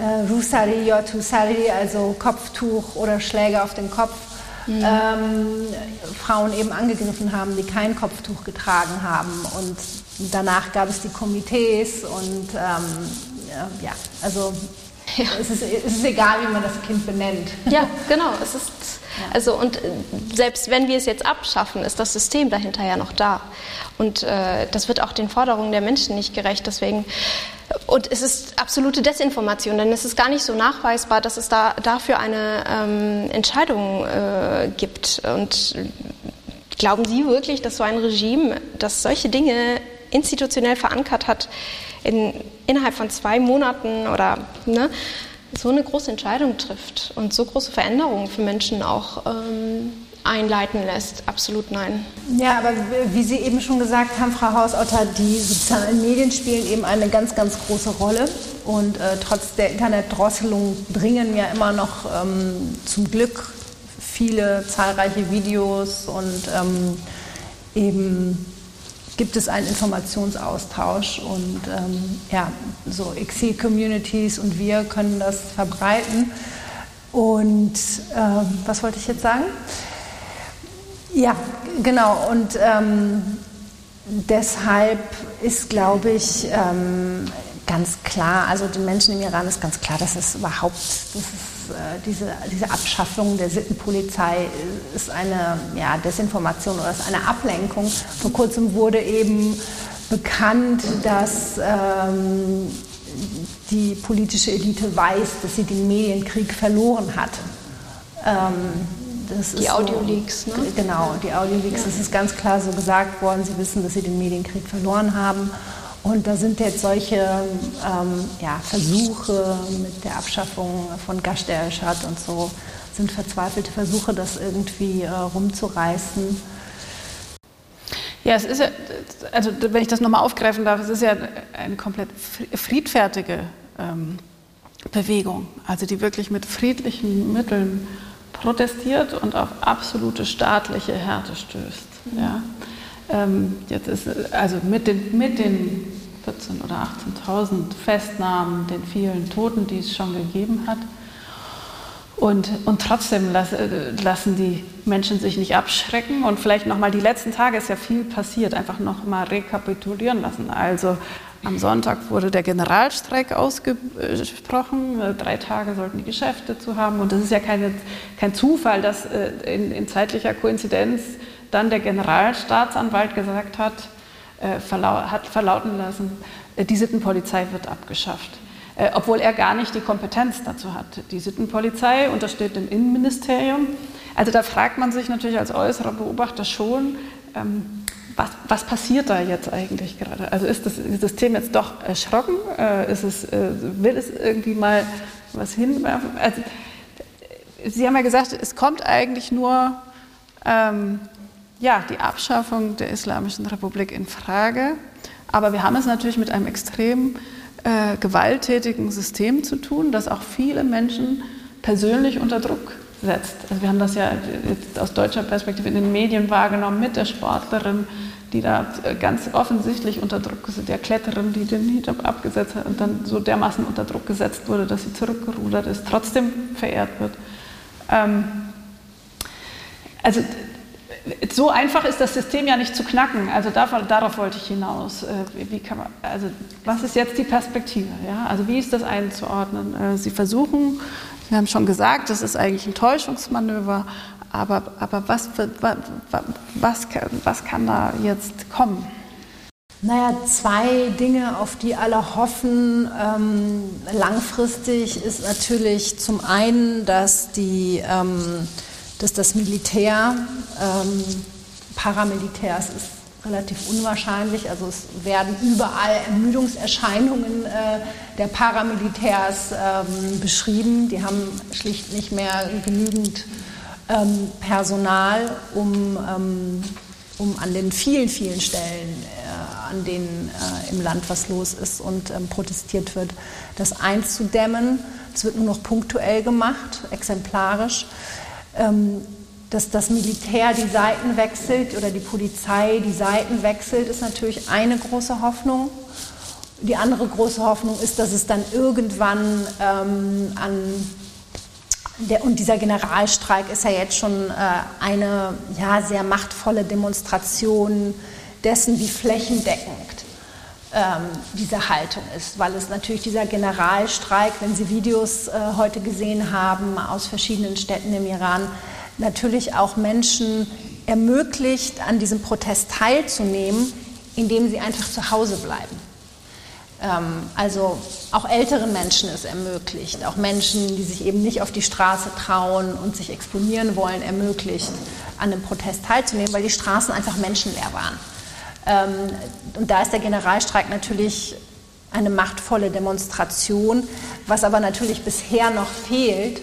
äh, Rusari, Yotusari, also Kopftuch oder Schläge auf den Kopf, mhm. ähm, Frauen eben angegriffen haben, die kein Kopftuch getragen haben. Und danach gab es die Komitees und ähm, ja, also ja. Es, ist, es ist egal, wie man das Kind benennt. Ja, genau. Es ist also und äh, selbst wenn wir es jetzt abschaffen, ist das System dahinter ja noch da. Und äh, das wird auch den Forderungen der Menschen nicht gerecht. Deswegen und es ist absolute Desinformation, denn es ist gar nicht so nachweisbar, dass es da dafür eine ähm, Entscheidung äh, gibt. Und glauben Sie wirklich, dass so ein Regime, das solche Dinge institutionell verankert hat, in, innerhalb von zwei Monaten oder ne, so eine große Entscheidung trifft und so große Veränderungen für Menschen auch ähm, einleiten lässt. Absolut nein. Ja, aber wie Sie eben schon gesagt haben, Frau Hausauter, die sozialen Medien spielen eben eine ganz, ganz große Rolle. Und äh, trotz der Internetdrosselung dringen ja immer noch ähm, zum Glück viele zahlreiche Videos und ähm, eben gibt es einen Informationsaustausch und ähm, ja, so Exil-Communities und wir können das verbreiten. Und ähm, was wollte ich jetzt sagen? Ja, genau. Und ähm, deshalb ist, glaube ich, ähm, ganz klar, also den Menschen im Iran ist ganz klar, dass es überhaupt, dass es, äh, diese, diese Abschaffung der Sittenpolizei ist eine ja, Desinformation oder ist eine Ablenkung. Vor kurzem wurde eben bekannt, dass ähm, die politische Elite weiß, dass sie den Medienkrieg verloren hat. Ähm, die Audio-Leaks, so, ne? Genau, die Audio-Leaks. Ja. Es ist ganz klar so gesagt worden, sie wissen, dass sie den Medienkrieg verloren haben. Und da sind jetzt solche ähm, ja, Versuche mit der Abschaffung von Gash Erschad und so, sind verzweifelte Versuche, das irgendwie äh, rumzureißen. Ja, es ist ja, also wenn ich das nochmal aufgreifen darf, es ist ja eine komplett friedfertige ähm, Bewegung, also die wirklich mit friedlichen Mitteln protestiert und auf absolute staatliche Härte stößt. Ja. Ähm, jetzt ist, also mit den, mit den 14.000 oder 18.000 Festnahmen, den vielen Toten, die es schon gegeben hat. Und, und trotzdem las, äh, lassen die Menschen sich nicht abschrecken und vielleicht nochmal die letzten Tage ist ja viel passiert, einfach nochmal rekapitulieren lassen. Also am Sonntag wurde der Generalstreik ausgesprochen. Drei Tage sollten die Geschäfte zu haben. Und das ist ja keine, kein Zufall, dass äh, in, in zeitlicher Koinzidenz dann der Generalstaatsanwalt gesagt hat, äh, verlau hat verlauten lassen, äh, die Sittenpolizei wird abgeschafft. Obwohl er gar nicht die Kompetenz dazu hat. Die Sittenpolizei untersteht dem Innenministerium. Also da fragt man sich natürlich als äußerer Beobachter schon, ähm, was, was, passiert da jetzt eigentlich gerade? Also ist das System jetzt doch erschrocken? Äh, ist es, äh, will es irgendwie mal was hinwerfen? Also, Sie haben ja gesagt, es kommt eigentlich nur ähm, ja, die Abschaffung der Islamischen Republik in Frage. Aber wir haben es natürlich mit einem extrem äh, gewalttätigen System zu tun, das auch viele Menschen persönlich unter Druck setzt. Also wir haben das ja jetzt aus deutscher Perspektive in den Medien wahrgenommen mit der Sportlerin, die da ganz offensichtlich unter Druck gesetzt, der Kletterin, die den Hijab abgesetzt hat und dann so dermaßen unter Druck gesetzt wurde, dass sie zurückgerudert ist, trotzdem verehrt wird. Ähm, also so einfach ist das System ja nicht zu knacken. Also darauf, darauf wollte ich hinaus. Äh, man, also was ist jetzt die Perspektive? Ja? Also wie ist das einzuordnen? Äh, Sie versuchen, Sie haben schon gesagt, das ist eigentlich ein Täuschungsmanöver, aber, aber was, was, was, was kann da jetzt kommen? Naja, zwei Dinge, auf die alle hoffen. Ähm, langfristig ist natürlich zum einen, dass die ähm, dass das Militär, ähm, Paramilitärs ist relativ unwahrscheinlich. Also es werden überall Ermüdungserscheinungen äh, der Paramilitärs ähm, beschrieben. Die haben schlicht nicht mehr genügend ähm, Personal, um, ähm, um an den vielen, vielen Stellen, äh, an denen äh, im Land was los ist und ähm, protestiert wird, das einzudämmen. Es wird nur noch punktuell gemacht, exemplarisch. Dass das Militär die Seiten wechselt oder die Polizei die Seiten wechselt, ist natürlich eine große Hoffnung. Die andere große Hoffnung ist, dass es dann irgendwann ähm, an der, und dieser Generalstreik ist ja jetzt schon äh, eine ja, sehr machtvolle Demonstration dessen, wie flächendeckend ähm, diese Haltung ist, weil es natürlich dieser Generalstreik, wenn Sie Videos äh, heute gesehen haben aus verschiedenen Städten im Iran, natürlich auch Menschen ermöglicht, an diesem Protest teilzunehmen, indem sie einfach zu Hause bleiben. Ähm, also auch älteren Menschen ist ermöglicht, auch Menschen, die sich eben nicht auf die Straße trauen und sich exponieren wollen, ermöglicht, an dem Protest teilzunehmen, weil die Straßen einfach menschenleer waren. Ähm, und da ist der Generalstreik natürlich eine machtvolle Demonstration. Was aber natürlich bisher noch fehlt,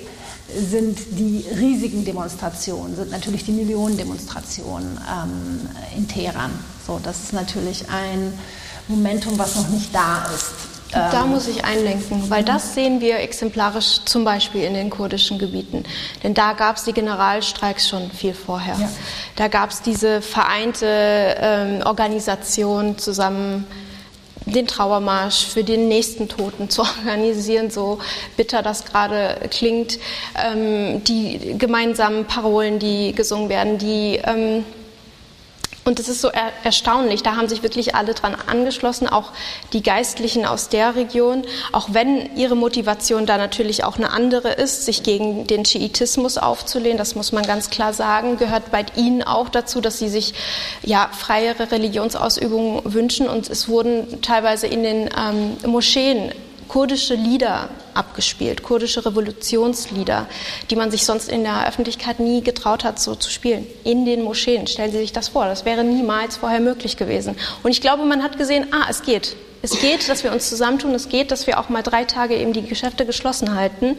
sind die riesigen Demonstrationen, sind natürlich die Millionendemonstrationen ähm, in Teheran. So, das ist natürlich ein Momentum, was noch nicht da ist. Da ähm, muss ich einlenken, weil das sehen wir exemplarisch zum Beispiel in den kurdischen Gebieten. Denn da gab es die Generalstreiks schon viel vorher. Ja. Da gab es diese vereinte ähm, Organisation zusammen den Trauermarsch für den nächsten Toten zu organisieren, so bitter das gerade klingt, ähm, die gemeinsamen Parolen, die gesungen werden, die ähm, und es ist so er erstaunlich, da haben sich wirklich alle dran angeschlossen, auch die Geistlichen aus der Region, auch wenn ihre Motivation da natürlich auch eine andere ist, sich gegen den Schiitismus aufzulehnen, das muss man ganz klar sagen, gehört bei ihnen auch dazu, dass sie sich ja freiere Religionsausübungen wünschen. Und es wurden teilweise in den ähm, Moscheen kurdische Lieder abgespielt, kurdische Revolutionslieder, die man sich sonst in der Öffentlichkeit nie getraut hat, so zu spielen. In den Moscheen. Stellen Sie sich das vor. Das wäre niemals vorher möglich gewesen. Und ich glaube, man hat gesehen, ah, es geht. Es geht, dass wir uns zusammentun. Es geht, dass wir auch mal drei Tage eben die Geschäfte geschlossen halten.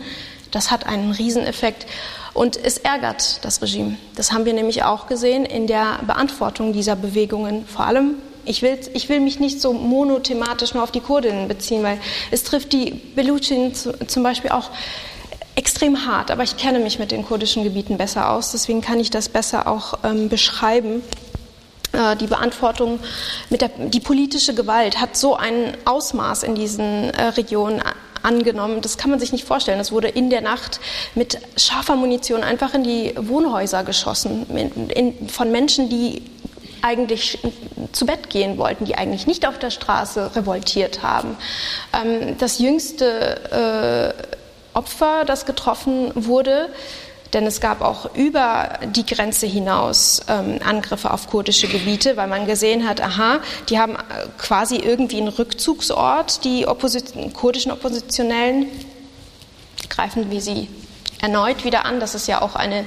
Das hat einen Rieseneffekt. Und es ärgert das Regime. Das haben wir nämlich auch gesehen in der Beantwortung dieser Bewegungen, vor allem ich will, ich will mich nicht so monothematisch nur auf die Kurdinnen beziehen, weil es trifft die Belutschin zum Beispiel auch extrem hart, aber ich kenne mich mit den kurdischen Gebieten besser aus, deswegen kann ich das besser auch ähm, beschreiben. äh, die Beantwortung mit der die politische Gewalt hat so ein Ausmaß in diesen äh, Regionen angenommen. Das kann man sich nicht vorstellen. Es wurde in der Nacht mit scharfer Munition einfach in die Wohnhäuser geschossen in, in, von Menschen, die eigentlich zu Bett gehen wollten, die eigentlich nicht auf der Straße revoltiert haben. Ähm, das jüngste äh, Opfer, das getroffen wurde, denn es gab auch über die Grenze hinaus ähm, Angriffe auf kurdische Gebiete, weil man gesehen hat, aha, die haben äh, quasi irgendwie einen Rückzugsort, die Opposit kurdischen Oppositionellen greifen wie sie erneut wieder an. Das ist ja auch eine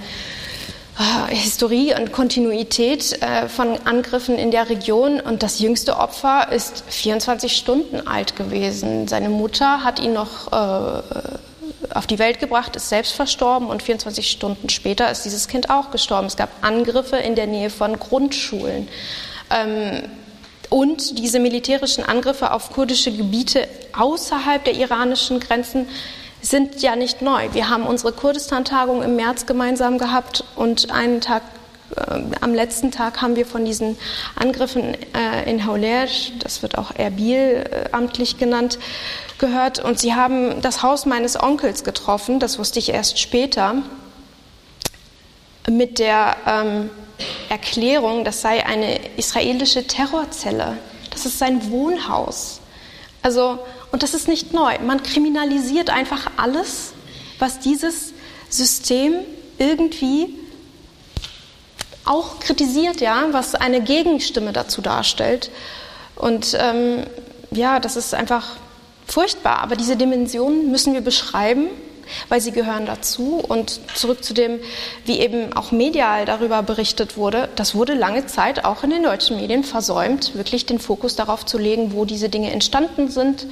Historie und Kontinuität äh, von Angriffen in der Region. Und das jüngste Opfer ist 24 Stunden alt gewesen. Seine Mutter hat ihn noch äh, auf die Welt gebracht, ist selbst verstorben und 24 Stunden später ist dieses Kind auch gestorben. Es gab Angriffe in der Nähe von Grundschulen. Ähm, und diese militärischen Angriffe auf kurdische Gebiete außerhalb der iranischen Grenzen sind ja nicht neu. Wir haben unsere Kurdistan-Tagung im März gemeinsam gehabt und einen Tag äh, am letzten Tag haben wir von diesen Angriffen äh, in Hauler, das wird auch Erbil äh, amtlich genannt, gehört. Und sie haben das Haus meines Onkels getroffen, das wusste ich erst später, mit der ähm, Erklärung, das sei eine israelische Terrorzelle. Das ist sein Wohnhaus. Also und das ist nicht neu. Man kriminalisiert einfach alles, was dieses System irgendwie auch kritisiert, ja, was eine Gegenstimme dazu darstellt. Und ähm, ja, das ist einfach furchtbar. Aber diese Dimensionen müssen wir beschreiben weil sie gehören dazu. Und zurück zu dem, wie eben auch medial darüber berichtet wurde, das wurde lange Zeit auch in den deutschen Medien versäumt, wirklich den Fokus darauf zu legen, wo diese Dinge entstanden sind,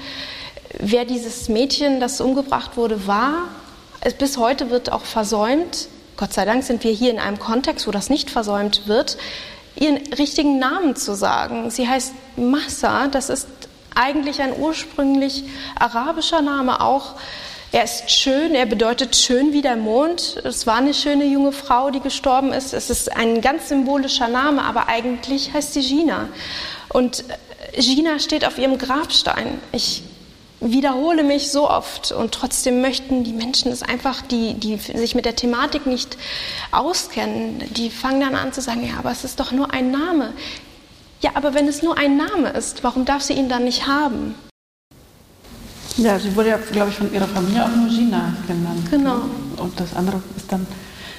wer dieses Mädchen, das umgebracht wurde, war. Bis heute wird auch versäumt, Gott sei Dank sind wir hier in einem Kontext, wo das nicht versäumt wird, ihren richtigen Namen zu sagen. Sie heißt Massa, das ist eigentlich ein ursprünglich arabischer Name auch. Er ist schön, er bedeutet schön wie der Mond. Es war eine schöne junge Frau, die gestorben ist. Es ist ein ganz symbolischer Name, aber eigentlich heißt sie Gina. Und Gina steht auf ihrem Grabstein. Ich wiederhole mich so oft und trotzdem möchten die Menschen es einfach, die, die sich mit der Thematik nicht auskennen, die fangen dann an zu sagen, ja, aber es ist doch nur ein Name. Ja, aber wenn es nur ein Name ist, warum darf sie ihn dann nicht haben? Ja, sie wurde ja, glaube ich, von ihrer Familie auch nur Gina genannt. Genau. Und das andere ist dann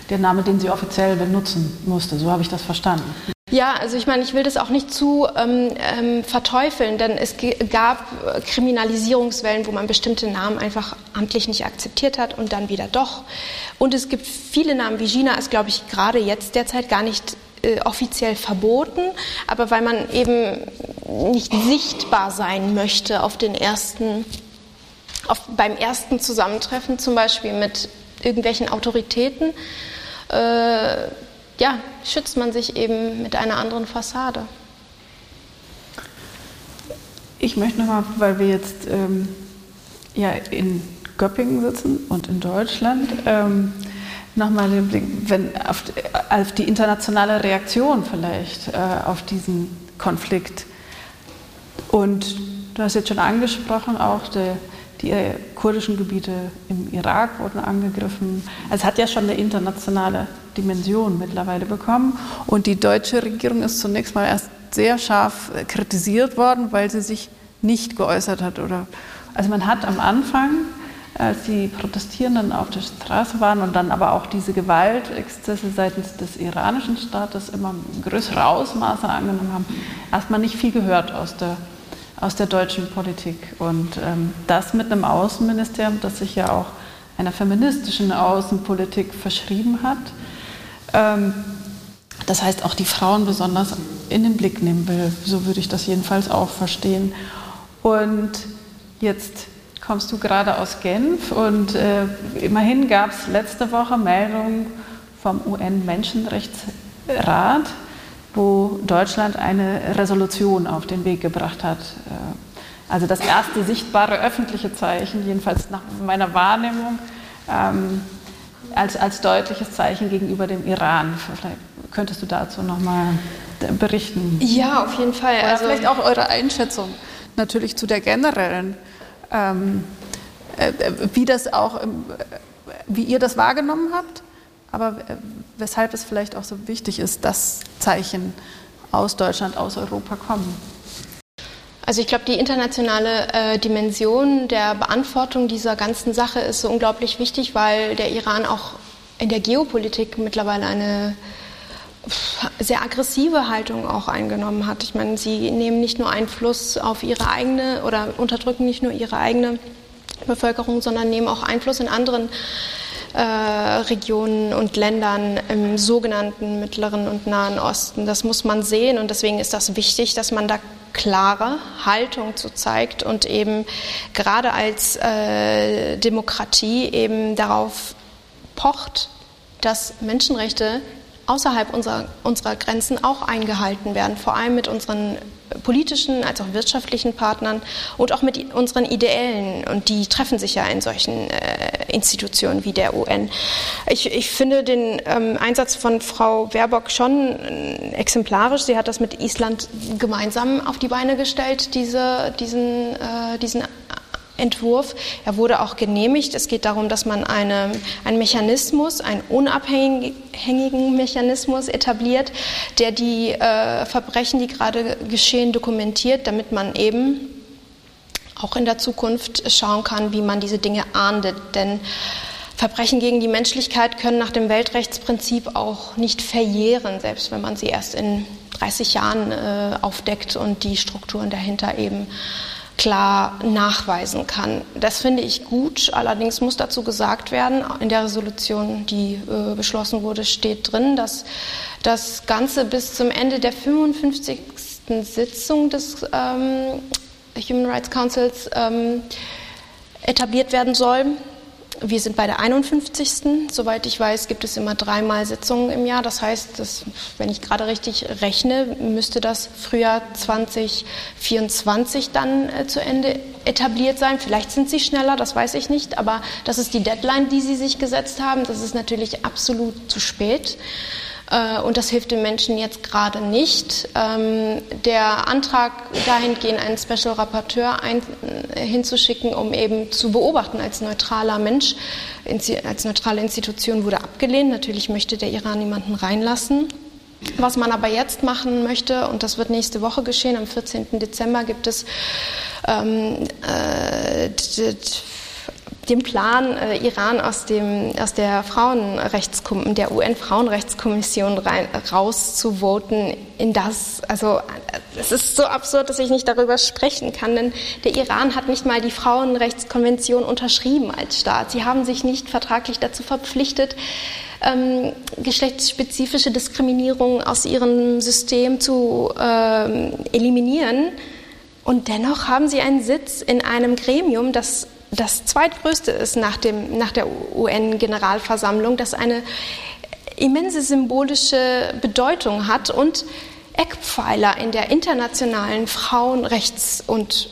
der Name, den sie offiziell benutzen musste. So habe ich das verstanden. Ja, also ich meine, ich will das auch nicht zu ähm, ähm, verteufeln, denn es gab Kriminalisierungswellen, wo man bestimmte Namen einfach amtlich nicht akzeptiert hat und dann wieder doch. Und es gibt viele Namen, wie Gina ist, glaube ich, gerade jetzt derzeit gar nicht äh, offiziell verboten, aber weil man eben nicht sichtbar sein möchte auf den ersten auf, beim ersten Zusammentreffen zum Beispiel mit irgendwelchen Autoritäten, äh, ja, schützt man sich eben mit einer anderen Fassade. Ich möchte nochmal, weil wir jetzt ähm, ja in Göppingen sitzen und in Deutschland, ähm, nochmal den Blick wenn auf, auf, die internationale Reaktion vielleicht äh, auf diesen Konflikt. Und du hast jetzt schon angesprochen, auch der die kurdischen Gebiete im Irak wurden angegriffen. Es hat ja schon eine internationale Dimension mittlerweile bekommen. Und die deutsche Regierung ist zunächst mal erst sehr scharf kritisiert worden, weil sie sich nicht geäußert hat. Oder, also man hat am Anfang, als die Protestierenden auf der Straße waren und dann aber auch diese Gewaltexzesse seitens des iranischen Staates immer größere Ausmaße angenommen haben, erstmal nicht viel gehört aus der aus der deutschen Politik. Und ähm, das mit einem Außenministerium, das sich ja auch einer feministischen Außenpolitik verschrieben hat. Ähm, das heißt, auch die Frauen besonders in den Blick nehmen will. So würde ich das jedenfalls auch verstehen. Und jetzt kommst du gerade aus Genf und äh, immerhin gab es letzte Woche Meldungen vom UN-Menschenrechtsrat, wo Deutschland eine Resolution auf den Weg gebracht hat. Äh, also das erste sichtbare öffentliche Zeichen, jedenfalls nach meiner Wahrnehmung, ähm, als, als deutliches Zeichen gegenüber dem Iran. Vielleicht könntest du dazu nochmal berichten. Ja, auf jeden Fall. Oder also vielleicht auch eure Einschätzung natürlich zu der generellen, ähm, äh, wie das auch, ähm, wie ihr das wahrgenommen habt, aber äh, weshalb es vielleicht auch so wichtig ist, dass Zeichen aus Deutschland, aus Europa kommen. Also ich glaube, die internationale äh, Dimension der Beantwortung dieser ganzen Sache ist so unglaublich wichtig, weil der Iran auch in der Geopolitik mittlerweile eine sehr aggressive Haltung auch eingenommen hat. Ich meine, sie nehmen nicht nur Einfluss auf ihre eigene oder unterdrücken nicht nur ihre eigene Bevölkerung, sondern nehmen auch Einfluss in anderen äh, Regionen und Ländern im sogenannten Mittleren und Nahen Osten. Das muss man sehen und deswegen ist das wichtig, dass man da klare Haltung zu zeigt und eben gerade als äh, Demokratie eben darauf pocht, dass Menschenrechte außerhalb unserer, unserer Grenzen auch eingehalten werden, vor allem mit unseren politischen als auch wirtschaftlichen Partnern und auch mit unseren Ideellen. Und die treffen sich ja in solchen äh, Institutionen wie der UN. Ich, ich finde den ähm, Einsatz von Frau Baerbock schon äh, exemplarisch. Sie hat das mit Island gemeinsam auf die Beine gestellt, diese, diesen, äh, diesen Entwurf. Er wurde auch genehmigt. Es geht darum, dass man eine, einen Mechanismus, einen unabhängigen Mechanismus etabliert, der die äh, Verbrechen, die gerade geschehen, dokumentiert, damit man eben auch in der Zukunft schauen kann, wie man diese Dinge ahndet. Denn Verbrechen gegen die Menschlichkeit können nach dem Weltrechtsprinzip auch nicht verjähren, selbst wenn man sie erst in 30 Jahren äh, aufdeckt und die Strukturen dahinter eben klar nachweisen kann. Das finde ich gut. Allerdings muss dazu gesagt werden, in der Resolution, die äh, beschlossen wurde, steht drin, dass das Ganze bis zum Ende der 55. Sitzung des ähm, Human Rights Councils ähm, etabliert werden soll. Wir sind bei der 51. Soweit ich weiß, gibt es immer dreimal Sitzungen im Jahr. Das heißt, dass, wenn ich gerade richtig rechne, müsste das Frühjahr 2024 dann äh, zu Ende etabliert sein. Vielleicht sind sie schneller, das weiß ich nicht. Aber das ist die Deadline, die sie sich gesetzt haben. Das ist natürlich absolut zu spät. Äh, und das hilft den Menschen jetzt gerade nicht. Ähm, der Antrag dahingehend, einen Special Rapporteur ein, äh, hinzuschicken, um eben zu beobachten als neutraler Mensch, als neutrale Institution, wurde abgelehnt. Natürlich möchte der Iran niemanden reinlassen. Was man aber jetzt machen möchte, und das wird nächste Woche geschehen, am 14. Dezember gibt es ähm, äh, den Plan, äh, Iran aus, dem, aus der, Frauenrechtskom der UN-Frauenrechtskommission rauszuvoten, in das, also es ist so absurd, dass ich nicht darüber sprechen kann, denn der Iran hat nicht mal die Frauenrechtskonvention unterschrieben als Staat. Sie haben sich nicht vertraglich dazu verpflichtet, ähm, geschlechtsspezifische Diskriminierung aus ihrem System zu ähm, eliminieren. Und dennoch haben sie einen Sitz in einem Gremium, das das zweitgrößte ist nach, dem, nach der UN-Generalversammlung, das eine immense symbolische Bedeutung hat und Eckpfeiler in der internationalen Frauenrechts- und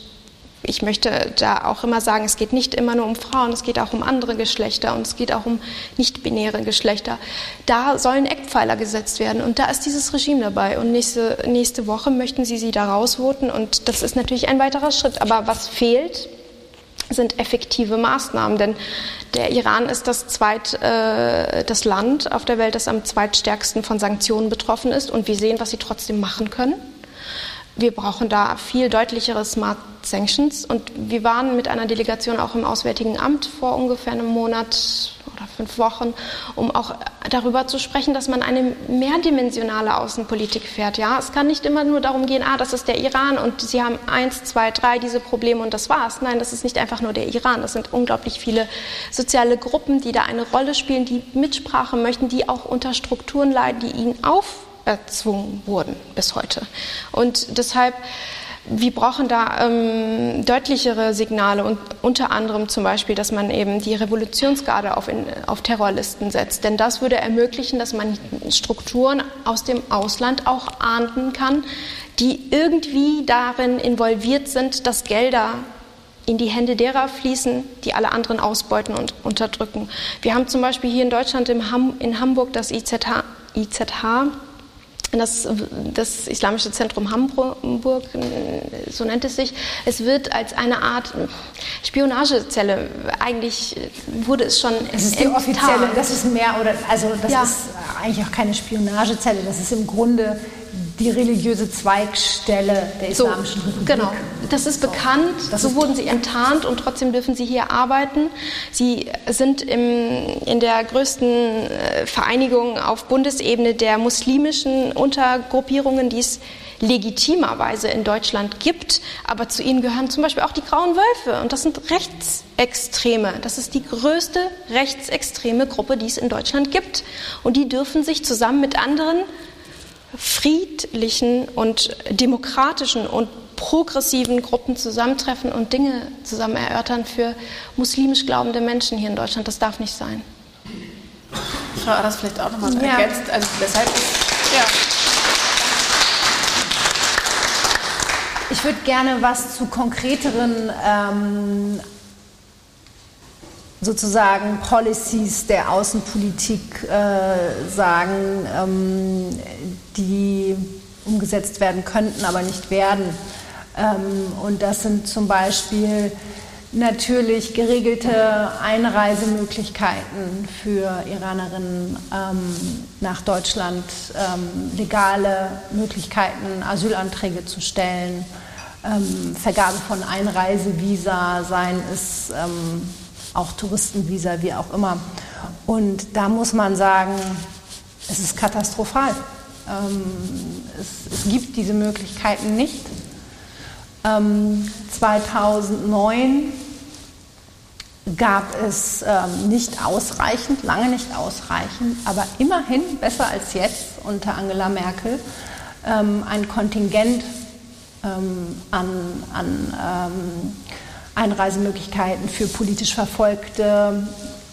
ich möchte da auch immer sagen, es geht nicht immer nur um Frauen, es geht auch um andere Geschlechter und es geht auch um nicht-binäre Geschlechter. Da sollen Eckpfeiler gesetzt werden und da ist dieses Regime dabei. Und nächste, nächste Woche möchten sie sie da rausvoten und das ist natürlich ein weiterer Schritt. Aber was fehlt, sind effektive Maßnahmen. Denn der Iran ist das, zweit, äh, das Land auf der Welt, das am zweitstärksten von Sanktionen betroffen ist. Und wir sehen, was sie trotzdem machen können. Wir brauchen da viel deutlichere Smart Sanctions. Und wir waren mit einer Delegation auch im Auswärtigen Amt vor ungefähr einem Monat fünf Wochen, um auch darüber zu sprechen, dass man eine mehrdimensionale Außenpolitik fährt. Ja, es kann nicht immer nur darum gehen, ah, das ist der Iran und sie haben eins, zwei, drei diese Probleme und das war's. Nein, das ist nicht einfach nur der Iran. Das sind unglaublich viele soziale Gruppen, die da eine Rolle spielen, die Mitsprache möchten, die auch unter Strukturen leiden, die ihnen auferzwungen wurden bis heute. Und deshalb wir brauchen da ähm, deutlichere Signale und unter anderem zum Beispiel, dass man eben die Revolutionsgarde auf, in, auf Terrorlisten setzt. Denn das würde ermöglichen, dass man Strukturen aus dem Ausland auch ahnden kann, die irgendwie darin involviert sind, dass Gelder in die Hände derer fließen, die alle anderen ausbeuten und unterdrücken. Wir haben zum Beispiel hier in Deutschland in Hamburg das IZH, IZH das, das, Islamische Zentrum Hamburg, so nennt es sich, es wird als eine Art Spionagezelle, eigentlich wurde es schon Das ist die offizielle, das ist mehr oder, also das ja. ist eigentlich auch keine Spionagezelle, das ist im Grunde die religiöse Zweigstelle der Islamischen so, Republik. Genau, das ist so. bekannt, das so ist wurden sie enttarnt und trotzdem dürfen sie hier arbeiten. Sie sind im, in der größten äh, Vereinigung auf Bundesebene der muslimischen Untergruppierungen, die es legitimerweise in Deutschland gibt, aber zu ihnen gehören zum Beispiel auch die Grauen Wölfe und das sind Rechtsextreme. Das ist die größte rechtsextreme Gruppe, die es in Deutschland gibt und die dürfen sich zusammen mit anderen friedlichen und demokratischen und progressiven Gruppen zusammentreffen und Dinge zusammen erörtern für muslimisch glaubende Menschen hier in Deutschland. Das darf nicht sein. Frau Adas vielleicht auch nochmal ja. ergänzt. Also weshalb ja. Ich würde gerne was zu konkreteren ähm, sozusagen Policies der Außenpolitik äh, sagen, ähm, die umgesetzt werden könnten, aber nicht werden. Ähm, und das sind zum Beispiel natürlich geregelte Einreisemöglichkeiten für Iranerinnen ähm, nach Deutschland, ähm, legale Möglichkeiten, Asylanträge zu stellen, ähm, Vergabe von Einreisevisa, seien es ähm, auch Touristenvisa, wie auch immer. Und da muss man sagen, es ist katastrophal. Ähm, es, es, gibt diese Möglichkeiten nicht. Ähm, 2009 gab es ähm, nicht ausreichend, lange nicht ausreichend, aber immerhin besser als jetzt unter Angela Merkel ähm, ein Kontingent ähm, an, an ähm, Einreisemöglichkeiten für politisch Verfolgte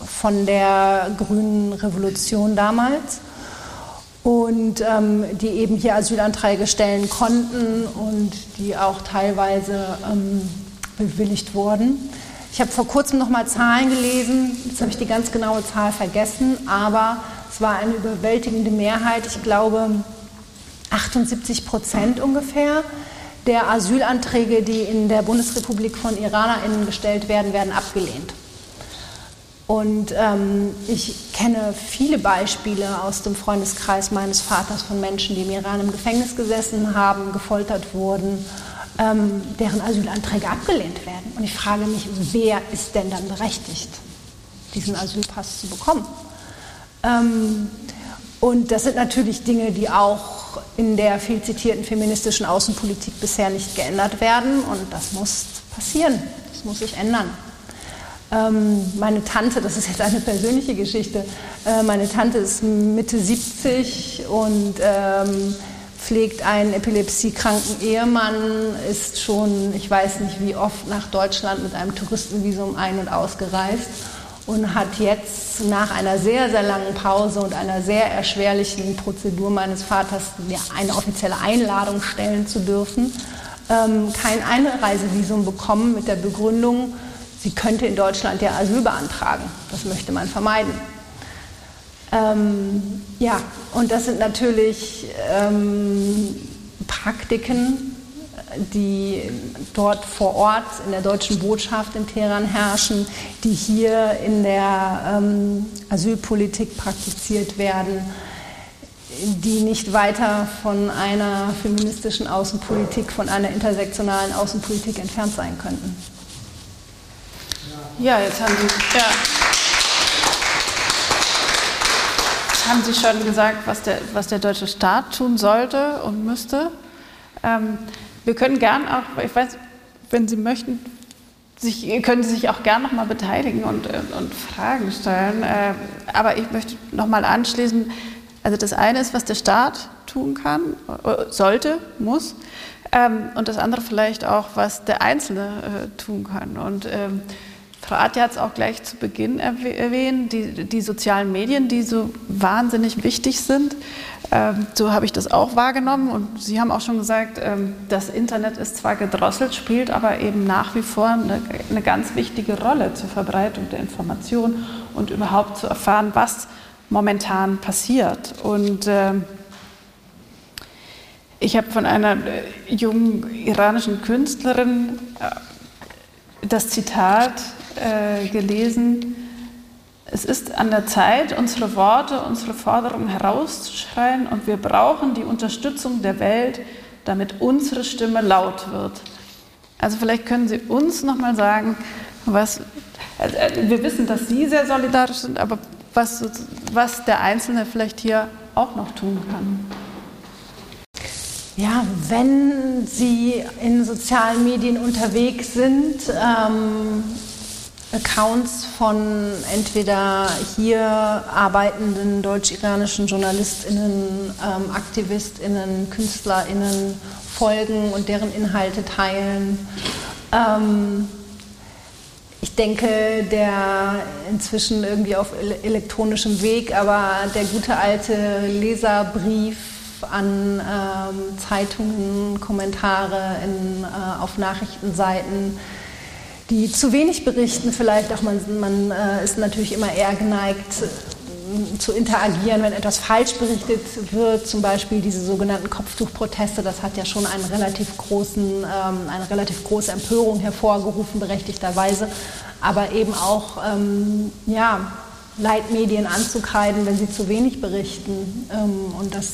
von der grünen Revolution damals und ähm, die eben hier Asylanträge stellen konnten und die auch teilweise ähm, bewilligt wurden. Ich habe vor kurzem noch mal Zahlen gelesen, jetzt habe ich die ganz genaue Zahl vergessen, aber es war eine überwältigende Mehrheit, ich glaube 78 Prozent ungefähr der Asylanträge, die in der Bundesrepublik von IranerInnen gestellt werden, werden abgelehnt. Und ähm, ich kenne viele Beispiele aus dem Freundeskreis meines Vaters von Menschen, die im Iran im Gefängnis gesessen haben, gefoltert wurden, ähm, deren Asylanträge abgelehnt werden. Und ich frage mich, wer ist denn dann berechtigt, diesen Asylpass zu bekommen? Ähm, und das sind natürlich Dinge, die auch in der viel zitierten feministischen Außenpolitik bisher nicht geändert werden. Und das muss passieren. Das muss sich ändern. Ähm, meine Tante, das ist jetzt eine persönliche Geschichte, äh, meine Tante ist Mitte 70 und ähm, pflegt einen epilepsiekranken Ehemann, ist schon, ich weiß nicht wie oft, nach Deutschland mit einem Touristenvisum ein- und ausgereist und hat jetzt nach einer sehr, sehr langen Pause und einer sehr erschwerlichen Prozedur meines Vaters ja, eine offizielle Einladung stellen zu dürfen, ähm, kein Einreisevisum bekommen mit der Begründung, sie könnte in Deutschland ja Asyl beantragen. Das möchte man vermeiden. Ähm, ja, und das sind natürlich ähm, Praktiken, die dort vor Ort in der deutschen Botschaft in Teheran herrschen, die hier in der ähm, Asylpolitik praktiziert werden, die nicht weiter von einer feministischen Außenpolitik, von einer intersektionalen Außenpolitik entfernt sein könnten. Ja, jetzt haben Sie, ja. jetzt haben Sie schon gesagt, was der, was der deutsche Staat tun sollte und müsste. Ähm, wir können gern auch, ich weiß, wenn Sie möchten, sich, können Sie sich auch gern noch mal beteiligen und, und Fragen stellen. Äh, aber ich möchte noch mal anschließen. Also das eine ist, was der Staat tun kann, äh, sollte, muss. Ähm, und das andere vielleicht auch, was der Einzelne äh, tun kann. Und ähm, Frau Adja hat es auch gleich zu Beginn erwähnt, die, die sozialen Medien, die so wahnsinnig wichtig sind. Ähm, so habe ich das auch wahrgenommen und Sie haben auch schon gesagt, ähm, das Internet ist zwar gedrosselt, spielt aber eben nach wie vor eine, eine ganz wichtige Rolle zur Verbreitung der Information und überhaupt zu erfahren, was momentan passiert. Und äh, ich habe von einer äh, jungen iranischen Künstlerin äh, das Zitat äh, gelesen, es ist an der Zeit, unsere Worte, unsere Forderungen herauszuschreien und wir brauchen die Unterstützung der Welt, damit unsere Stimme laut wird. Also vielleicht können Sie uns noch mal sagen, was äh, wir wissen, dass Sie sehr solidarisch sind, aber was, was der Einzelne vielleicht hier auch noch tun kann. Ja, wenn Sie in sozialen Medien unterwegs sind, ähm, Accounts von entweder hier arbeitenden deutsch-iranischen JournalistInnen, ähm, AktivistInnen, KünstlerInnen folgen und deren Inhalte teilen. Ähm, ich denke, der inzwischen irgendwie auf elektronischem Weg, aber der gute alte Leserbrief an ähm, Zeitungen, Kommentare in, äh, auf Nachrichtenseiten, die zu wenig berichten, vielleicht auch man, man äh, ist natürlich immer eher geneigt äh, zu interagieren, wenn etwas falsch berichtet wird, zum Beispiel diese sogenannten Kopftuchproteste, das hat ja schon einen relativ großen, ähm, eine relativ große Empörung hervorgerufen, berechtigterweise, aber eben auch ähm, ja, Leitmedien anzukreiden, wenn sie zu wenig berichten ähm, und das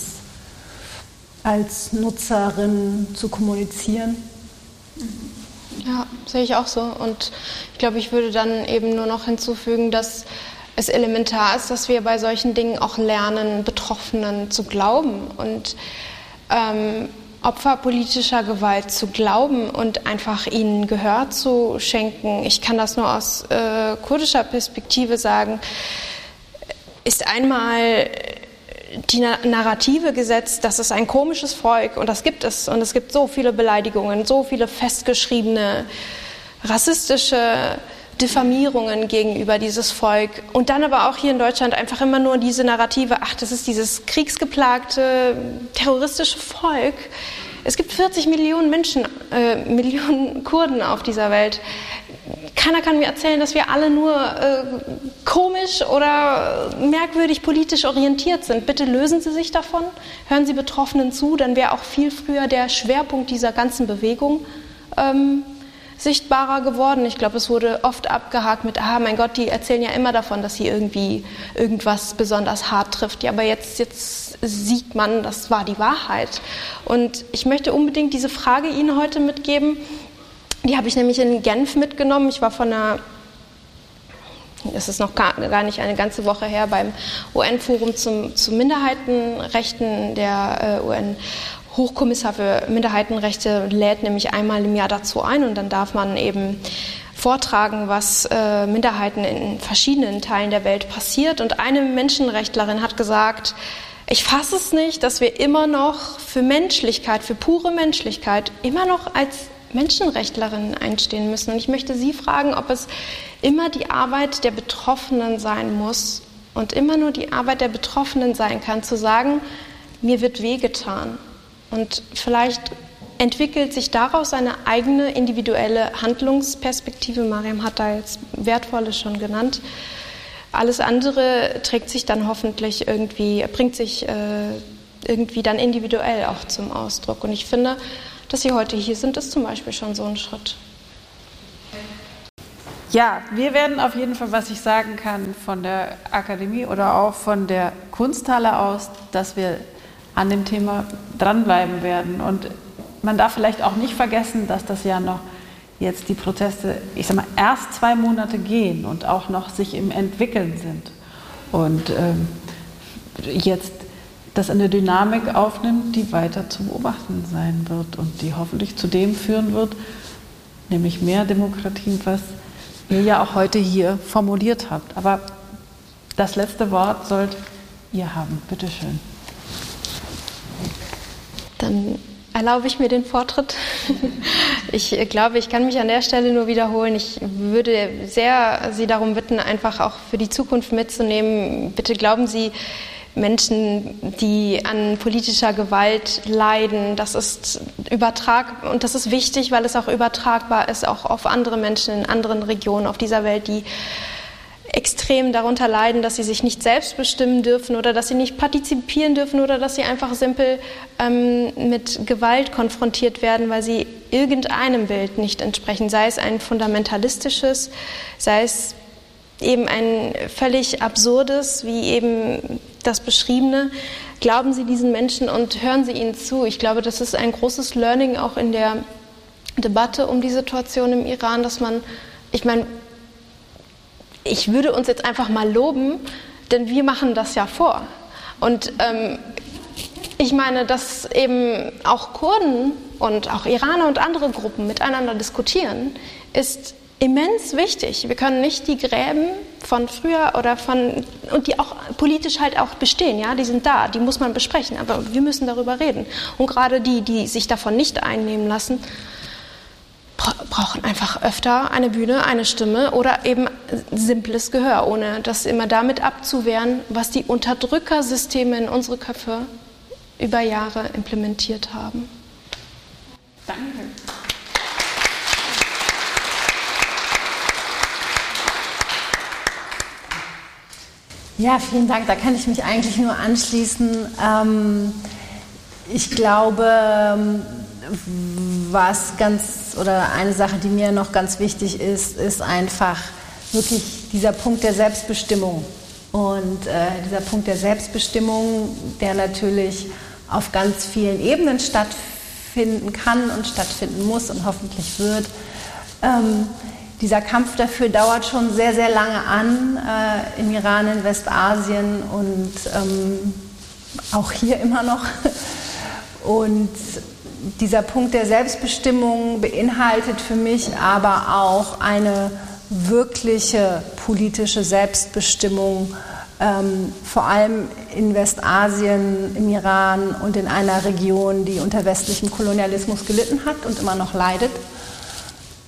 als Nutzerin zu kommunizieren. Ja, sehe ich auch so. Und ich glaube, ich würde dann eben nur noch hinzufügen, dass es elementar ist, dass wir bei solchen Dingen auch lernen, Betroffenen zu glauben und ähm, Opfer politischer Gewalt zu glauben und einfach ihnen Gehör zu schenken. Ich kann das nur aus äh, kurdischer Perspektive sagen. Ist einmal die Narrative gesetzt, das ist ein komisches Volk und das gibt es. Und es gibt so viele Beleidigungen, so viele festgeschriebene rassistische Diffamierungen gegenüber dieses Volk. Und dann aber auch hier in Deutschland einfach immer nur diese Narrative, ach, das ist dieses kriegsgeplagte, terroristische Volk. Es gibt 40 Millionen Menschen, äh, Millionen Kurden auf dieser Welt keiner kann mir erzählen, dass wir alle nur äh, komisch oder merkwürdig politisch orientiert sind. Bitte lösen Sie sich davon, hören Sie Betroffenen zu, dann wäre auch viel früher der Schwerpunkt dieser ganzen Bewegung ähm, sichtbarer geworden. Ich glaube, es wurde oft abgehakt mit, ah mein Gott, die erzählen ja immer davon, dass sie irgendwie irgendwas besonders hart trifft. Ja, aber jetzt, jetzt sieht man, das war die Wahrheit. Und ich möchte unbedingt diese Frage Ihnen heute mitgeben, die habe ich nämlich in Genf mitgenommen. Ich war von einer, das ist noch gar, gar nicht eine ganze Woche her, beim UN-Forum zum, zu Minderheitenrechten. Der äh, UN Hochkommissar für Minderheitenrechte lädt nämlich einmal im Jahr dazu ein und dann darf man eben vortragen, was äh, Minderheiten in verschiedenen Teilen der Welt passiert. Und eine Menschenrechtlerin hat gesagt, ich fasse es nicht, dass wir immer noch für Menschlichkeit, für pure Menschlichkeit, immer noch als Menschenrechtlerinnen einstehen müssen. Und ich möchte Sie fragen, ob es immer die Arbeit der Betroffenen sein muss und immer nur die Arbeit der Betroffenen sein kann, zu sagen, mir wird wehgetan. Und vielleicht entwickelt sich daraus eine eigene individuelle Handlungsperspektive. Mariam hat da jetzt wertvolle schon genannt. Alles andere trägt sich dann hoffentlich irgendwie, bringt sich äh, irgendwie dann individuell auch zum Ausdruck. Und ich finde, dass Sie heute hier sind, ist zum Beispiel schon so ein Schritt. Ja, wir werden auf jeden Fall, was ich sagen kann, von der Akademie oder auch von der Kunsthalle aus, dass wir an dem Thema dranbleiben werden. Und man darf vielleicht auch nicht vergessen, dass das ja noch jetzt die Proteste, ich sag mal, erst zwei Monate gehen und auch noch sich im Entwickeln sind. Und ähm, jetzt das eine Dynamik aufnimmt, die weiter zu beobachten sein wird und die hoffentlich zu dem führen wird, nämlich mehr Demokratie, was ihr ja auch heute hier formuliert habt. Aber das letzte Wort sollt ihr haben. Bitte schön. Dann erlaube ich mir den Vortritt. Ich glaube, ich kann mich an der Stelle nur wiederholen. Ich würde sehr Sie darum bitten, einfach auch für die Zukunft mitzunehmen. Bitte glauben Sie, Menschen, die an politischer Gewalt leiden. Das ist übertrag und das ist wichtig, weil es auch übertragbar ist, auch auf andere Menschen in anderen Regionen auf dieser Welt, die extrem darunter leiden, dass sie sich nicht selbst bestimmen dürfen oder dass sie nicht partizipieren dürfen oder dass sie einfach simpel ähm, mit Gewalt konfrontiert werden, weil sie irgendeinem Bild nicht entsprechen, sei es ein fundamentalistisches, sei es eben ein völlig absurdes, wie eben das Beschriebene. Glauben Sie diesen Menschen und hören Sie ihnen zu. Ich glaube, das ist ein großes Learning auch in der Debatte um die Situation im Iran, dass man, ich meine, ich würde uns jetzt einfach mal loben, denn wir machen das ja vor. Und ähm, ich meine, dass eben auch Kurden und auch Iraner und andere Gruppen miteinander diskutieren, ist immens wichtig. Wir können nicht die Gräben von früher oder von und die auch politisch halt auch bestehen, ja, die sind da, die muss man besprechen, aber wir müssen darüber reden. Und gerade die, die sich davon nicht einnehmen lassen, brauchen einfach öfter eine Bühne, eine Stimme oder eben simples Gehör, ohne das immer damit abzuwehren, was die Unterdrückersysteme in unsere Köpfe über Jahre implementiert haben. Danke. Ja, vielen Dank. Da kann ich mich eigentlich nur anschließen. Ähm, ich glaube, ähm, was ganz oder eine Sache, die mir noch ganz wichtig ist, ist einfach wirklich dieser Punkt der Selbstbestimmung. Und äh, dieser Punkt der Selbstbestimmung, der natürlich auf ganz vielen Ebenen stattfinden kann und stattfinden muss und hoffentlich wird. Ähm, dieser Kampf dafür dauert schon sehr, sehr lange an, äh, im Iran, in Westasien und ähm, auch hier immer noch. Und dieser Punkt der Selbstbestimmung beinhaltet für mich aber auch eine wirkliche politische Selbstbestimmung, ähm, vor allem in Westasien, im Iran und in einer Region, die unter westlichem Kolonialismus gelitten hat und immer noch leidet.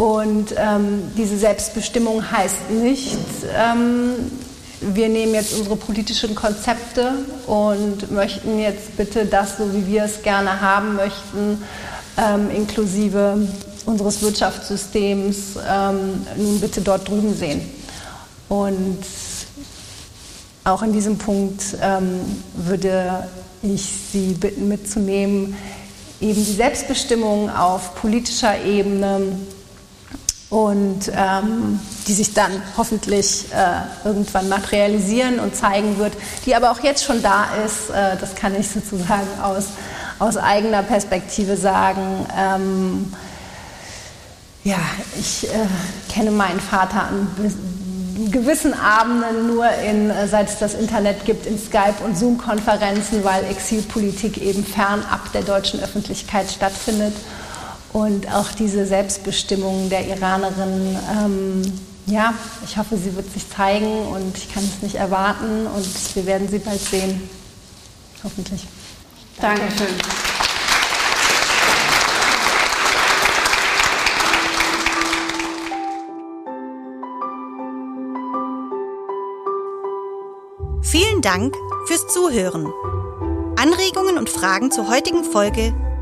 Und ähm, diese Selbstbestimmung heißt nicht, ähm, wir nehmen jetzt unsere politischen Konzepte und möchten jetzt bitte das, so wie wir es gerne haben möchten, ähm, inklusive unseres Wirtschaftssystems, ähm, nun bitte dort drüben sehen. Und auch in diesem Punkt ähm, würde ich Sie bitten mitzunehmen, eben die Selbstbestimmung auf politischer Ebene und ähm, die sich dann hoffentlich äh, irgendwann materialisieren und zeigen wird, die aber auch jetzt schon da ist. Äh, das kann ich sozusagen aus, aus eigener Perspektive sagen. Ähm, ja, ich äh, kenne meinen Vater an gewissen Abenden nur in, äh, seit es das Internet gibt, in Skype- und Zoom-Konferenzen, weil Exilpolitik eben fernab der deutschen Öffentlichkeit stattfindet und auch diese Selbstbestimmung der Iranerin. Ähm, ja, ich hoffe, sie wird sich zeigen und ich kann es nicht erwarten und wir werden sie bald sehen. Hoffentlich. Danke. Dankeschön. Vielen Dank fürs Zuhören. Anregungen und Fragen zur heutigen Folge